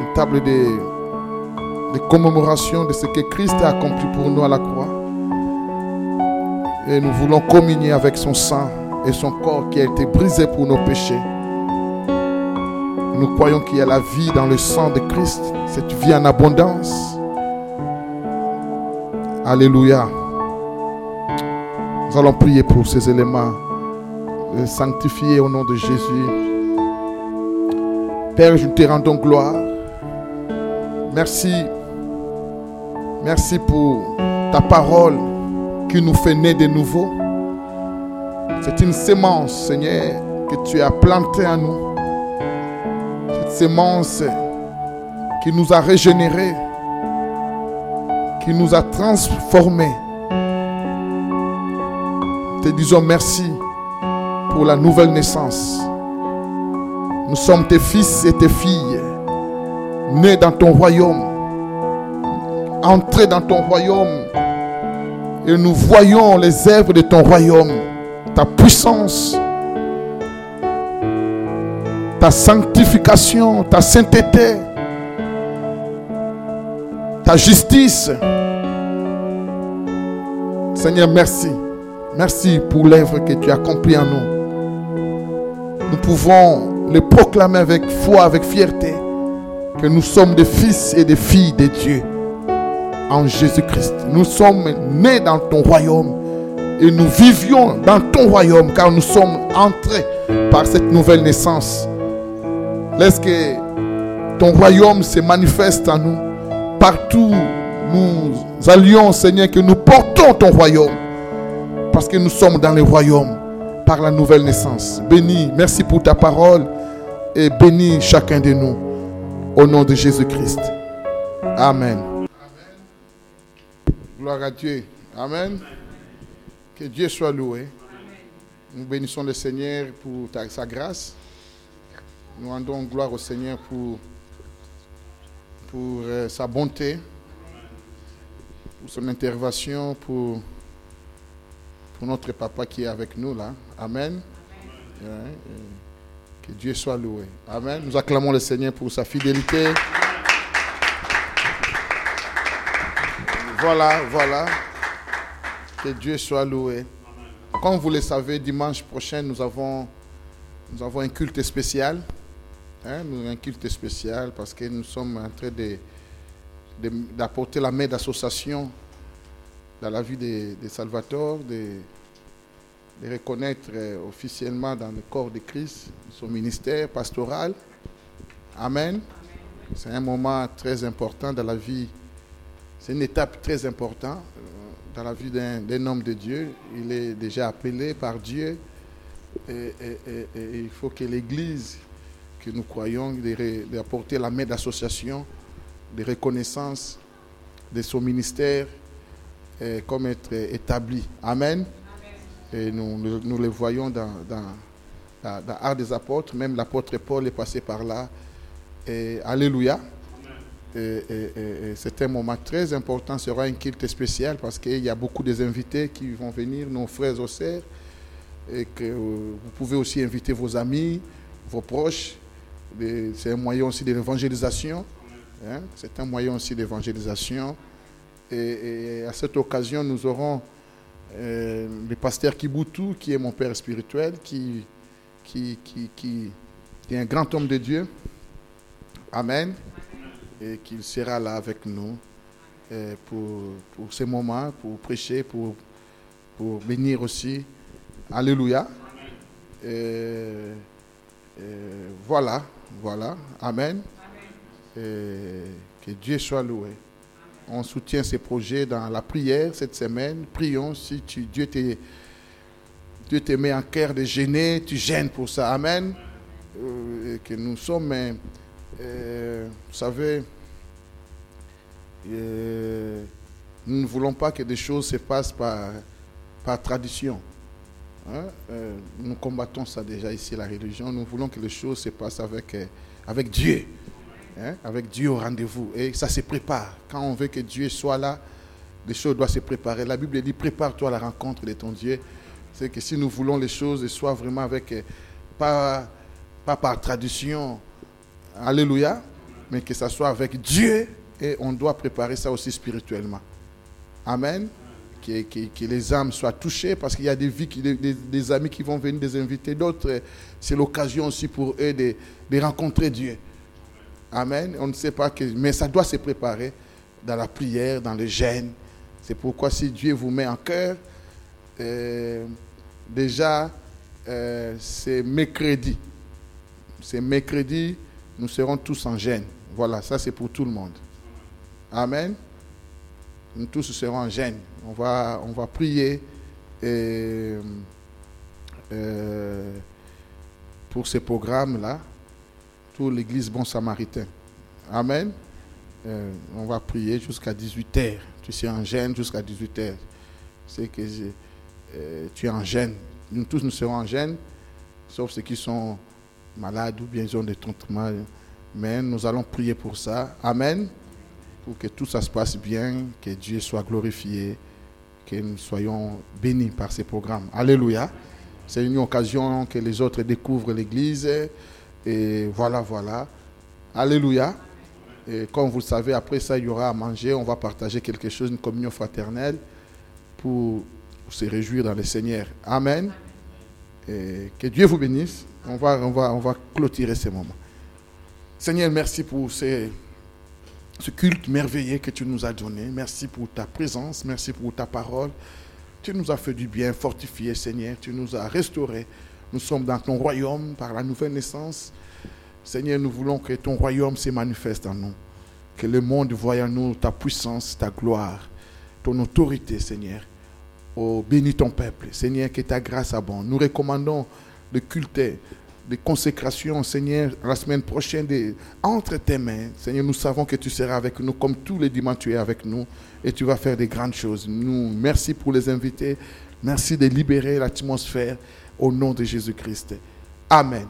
une table de, de commémoration de ce que Christ a accompli pour nous à la croix. Et nous voulons communier avec son sang et son corps qui a été brisé pour nos péchés. Nous croyons qu'il y a la vie dans le sang de Christ, cette vie en abondance. Alléluia. Nous allons prier pour ces éléments, les sanctifier au nom de Jésus. Père, je te rendons gloire. Merci. Merci pour ta parole qui nous fait naître de nouveau. C'est une sémence, Seigneur, que tu as plantée en nous. Cette sémence qui nous a régénérés, qui nous a transformés. Te disons merci pour la nouvelle naissance. Nous sommes tes fils et tes filles, nés dans ton royaume, entrés dans ton royaume Et nous voyons les œuvres de ton royaume, ta puissance, ta sanctification, ta sainteté, ta justice. Seigneur, merci. Merci pour l'œuvre que tu as accomplie en nous. Nous pouvons le proclamer avec foi, avec fierté, que nous sommes des fils et des filles de Dieu en Jésus-Christ. Nous sommes nés dans ton royaume et nous vivions dans ton royaume car nous sommes entrés par cette nouvelle naissance. Laisse que ton royaume se manifeste en nous. Partout nous allions, Seigneur, que nous portons ton royaume. Parce que nous sommes dans le royaume par la nouvelle naissance. Bénis, merci pour ta parole et bénis chacun de nous. Au nom de Jésus-Christ. Amen. Gloire à Dieu. Amen. Que Dieu soit loué. Nous bénissons le Seigneur pour sa grâce. Nous rendons gloire au Seigneur pour, euh, sa bonté, pour son intervention, pour, pour notre papa qui est avec nous là. Amen. que Dieu soit loué. Amen. Nous acclamons le Seigneur pour sa fidélité. Voilà, voilà. Que Dieu soit loué. Comme vous le savez, dimanche prochain, nous avons, nous avons un culte spécial. Hein, un culte spécial parce que nous sommes en train d'apporter la main d'association dans la vie de, de Salvatore, de, de reconnaître euh, officiellement dans le corps de Christ son ministère pastoral. Amen. C'est un moment très important dans la vie c'est une étape très importante euh, dans la vie d'un homme de Dieu. Il est déjà appelé par Dieu. Et, il faut que l'Église, que nous croyons, d'apporter la main d'association, de reconnaissance de son ministère comme être établi. Amen. Et nous, nous, le voyons dans, dans, dans, des Apôtres. Même l'apôtre Paul est passé par là. Et, alléluia c'est un moment très important, ce sera un culte spécial parce qu'il y a beaucoup des invités qui vont venir, nos frères sœurs, et que vous pouvez aussi inviter vos amis, vos proches. C'est un moyen aussi d'évangélisation. Hein. C'est un moyen aussi d'évangélisation. Et, à cette occasion, nous aurons euh, le pasteur Kibutu, qui est mon père spirituel, qui est un grand homme de Dieu. Amen et qu'il sera là avec nous euh, pour, pour ces moments, pour prêcher, pour, pour bénir aussi. Alléluia. Et, voilà, voilà. Amen. que Dieu soit loué. On soutient ces projets dans la prière cette semaine. Prions si tu, Dieu te, Dieu met en cœur de gêner, tu gênes pour ça. Amen. Que nous sommes euh, vous savez, euh, nous ne voulons pas que des choses se passent par, par tradition. Hein. Euh, nous combattons ça déjà ici, la religion. Nous voulons que les choses se passent avec, avec Dieu. Hein, avec Dieu au rendez-vous. Et ça se prépare. Quand on veut que Dieu soit là, les choses doivent se préparer. La Bible dit prépare-toi à la rencontre de ton Dieu. C'est que si nous voulons les choses soient vraiment avec, pas, pas par tradition, Alléluia, mais que ça soit avec Dieu et on doit préparer ça aussi spirituellement. Amen. Que, les âmes soient touchées parce qu'il y a des, vies, amis qui vont venir, des invités, d'autres, c'est l'occasion aussi pour eux de, rencontrer Dieu. Amen. On ne sait pas que, mais ça doit se préparer dans la prière, dans le jeûne. C'est pourquoi si Dieu vous met en cœur, euh, déjà, euh, c'est mercredi. C'est mercredi, nous serons tous en gêne. Voilà, ça c'est pour tout le monde. Amen. Nous tous serons en gêne. On va, prier euh, pour ce programme-là, pour l'Église Bon Samaritain. Amen. Euh, on va prier jusqu'à 18h. Tu es en gêne jusqu'à 18h. C'est que euh, tu es en gêne. Nous tous nous serons en gêne, sauf ceux qui sont malades ou bien ils ont des traitements. Mais nous allons prier pour ça. Amen pour que tout ça se passe bien, que Dieu soit glorifié, que nous soyons bénis par ces programmes. Alléluia. C'est une occasion que les autres découvrent l'Église. Et voilà, voilà. Alléluia. Et comme vous le savez, après ça, il y aura à manger. On va partager quelque chose, une communion fraternelle pour se réjouir dans le Seigneur. Amen. Et que Dieu vous bénisse. On va, on clôturer ces moments. Seigneur, merci pour ce culte merveilleux que tu nous as donné. Merci pour ta présence. Merci pour ta parole. Tu nous as fait du bien, fortifié, Seigneur. Tu nous as restaurés. Nous sommes dans ton royaume par la nouvelle naissance. Seigneur, nous voulons que ton royaume se manifeste en nous. Que le monde voie en nous ta puissance, ta gloire, ton autorité, Seigneur. Oh, bénis ton peuple. Seigneur, que ta grâce abonde. Nous recommandons de culte, de consécration, Seigneur, la semaine prochaine, entre tes mains. Seigneur, nous savons que tu seras avec nous comme tous les dimanches tu es avec nous et tu vas faire des grandes choses. Nous, merci pour les invités. Merci de libérer l'atmosphère au nom de Jésus-Christ. Amen.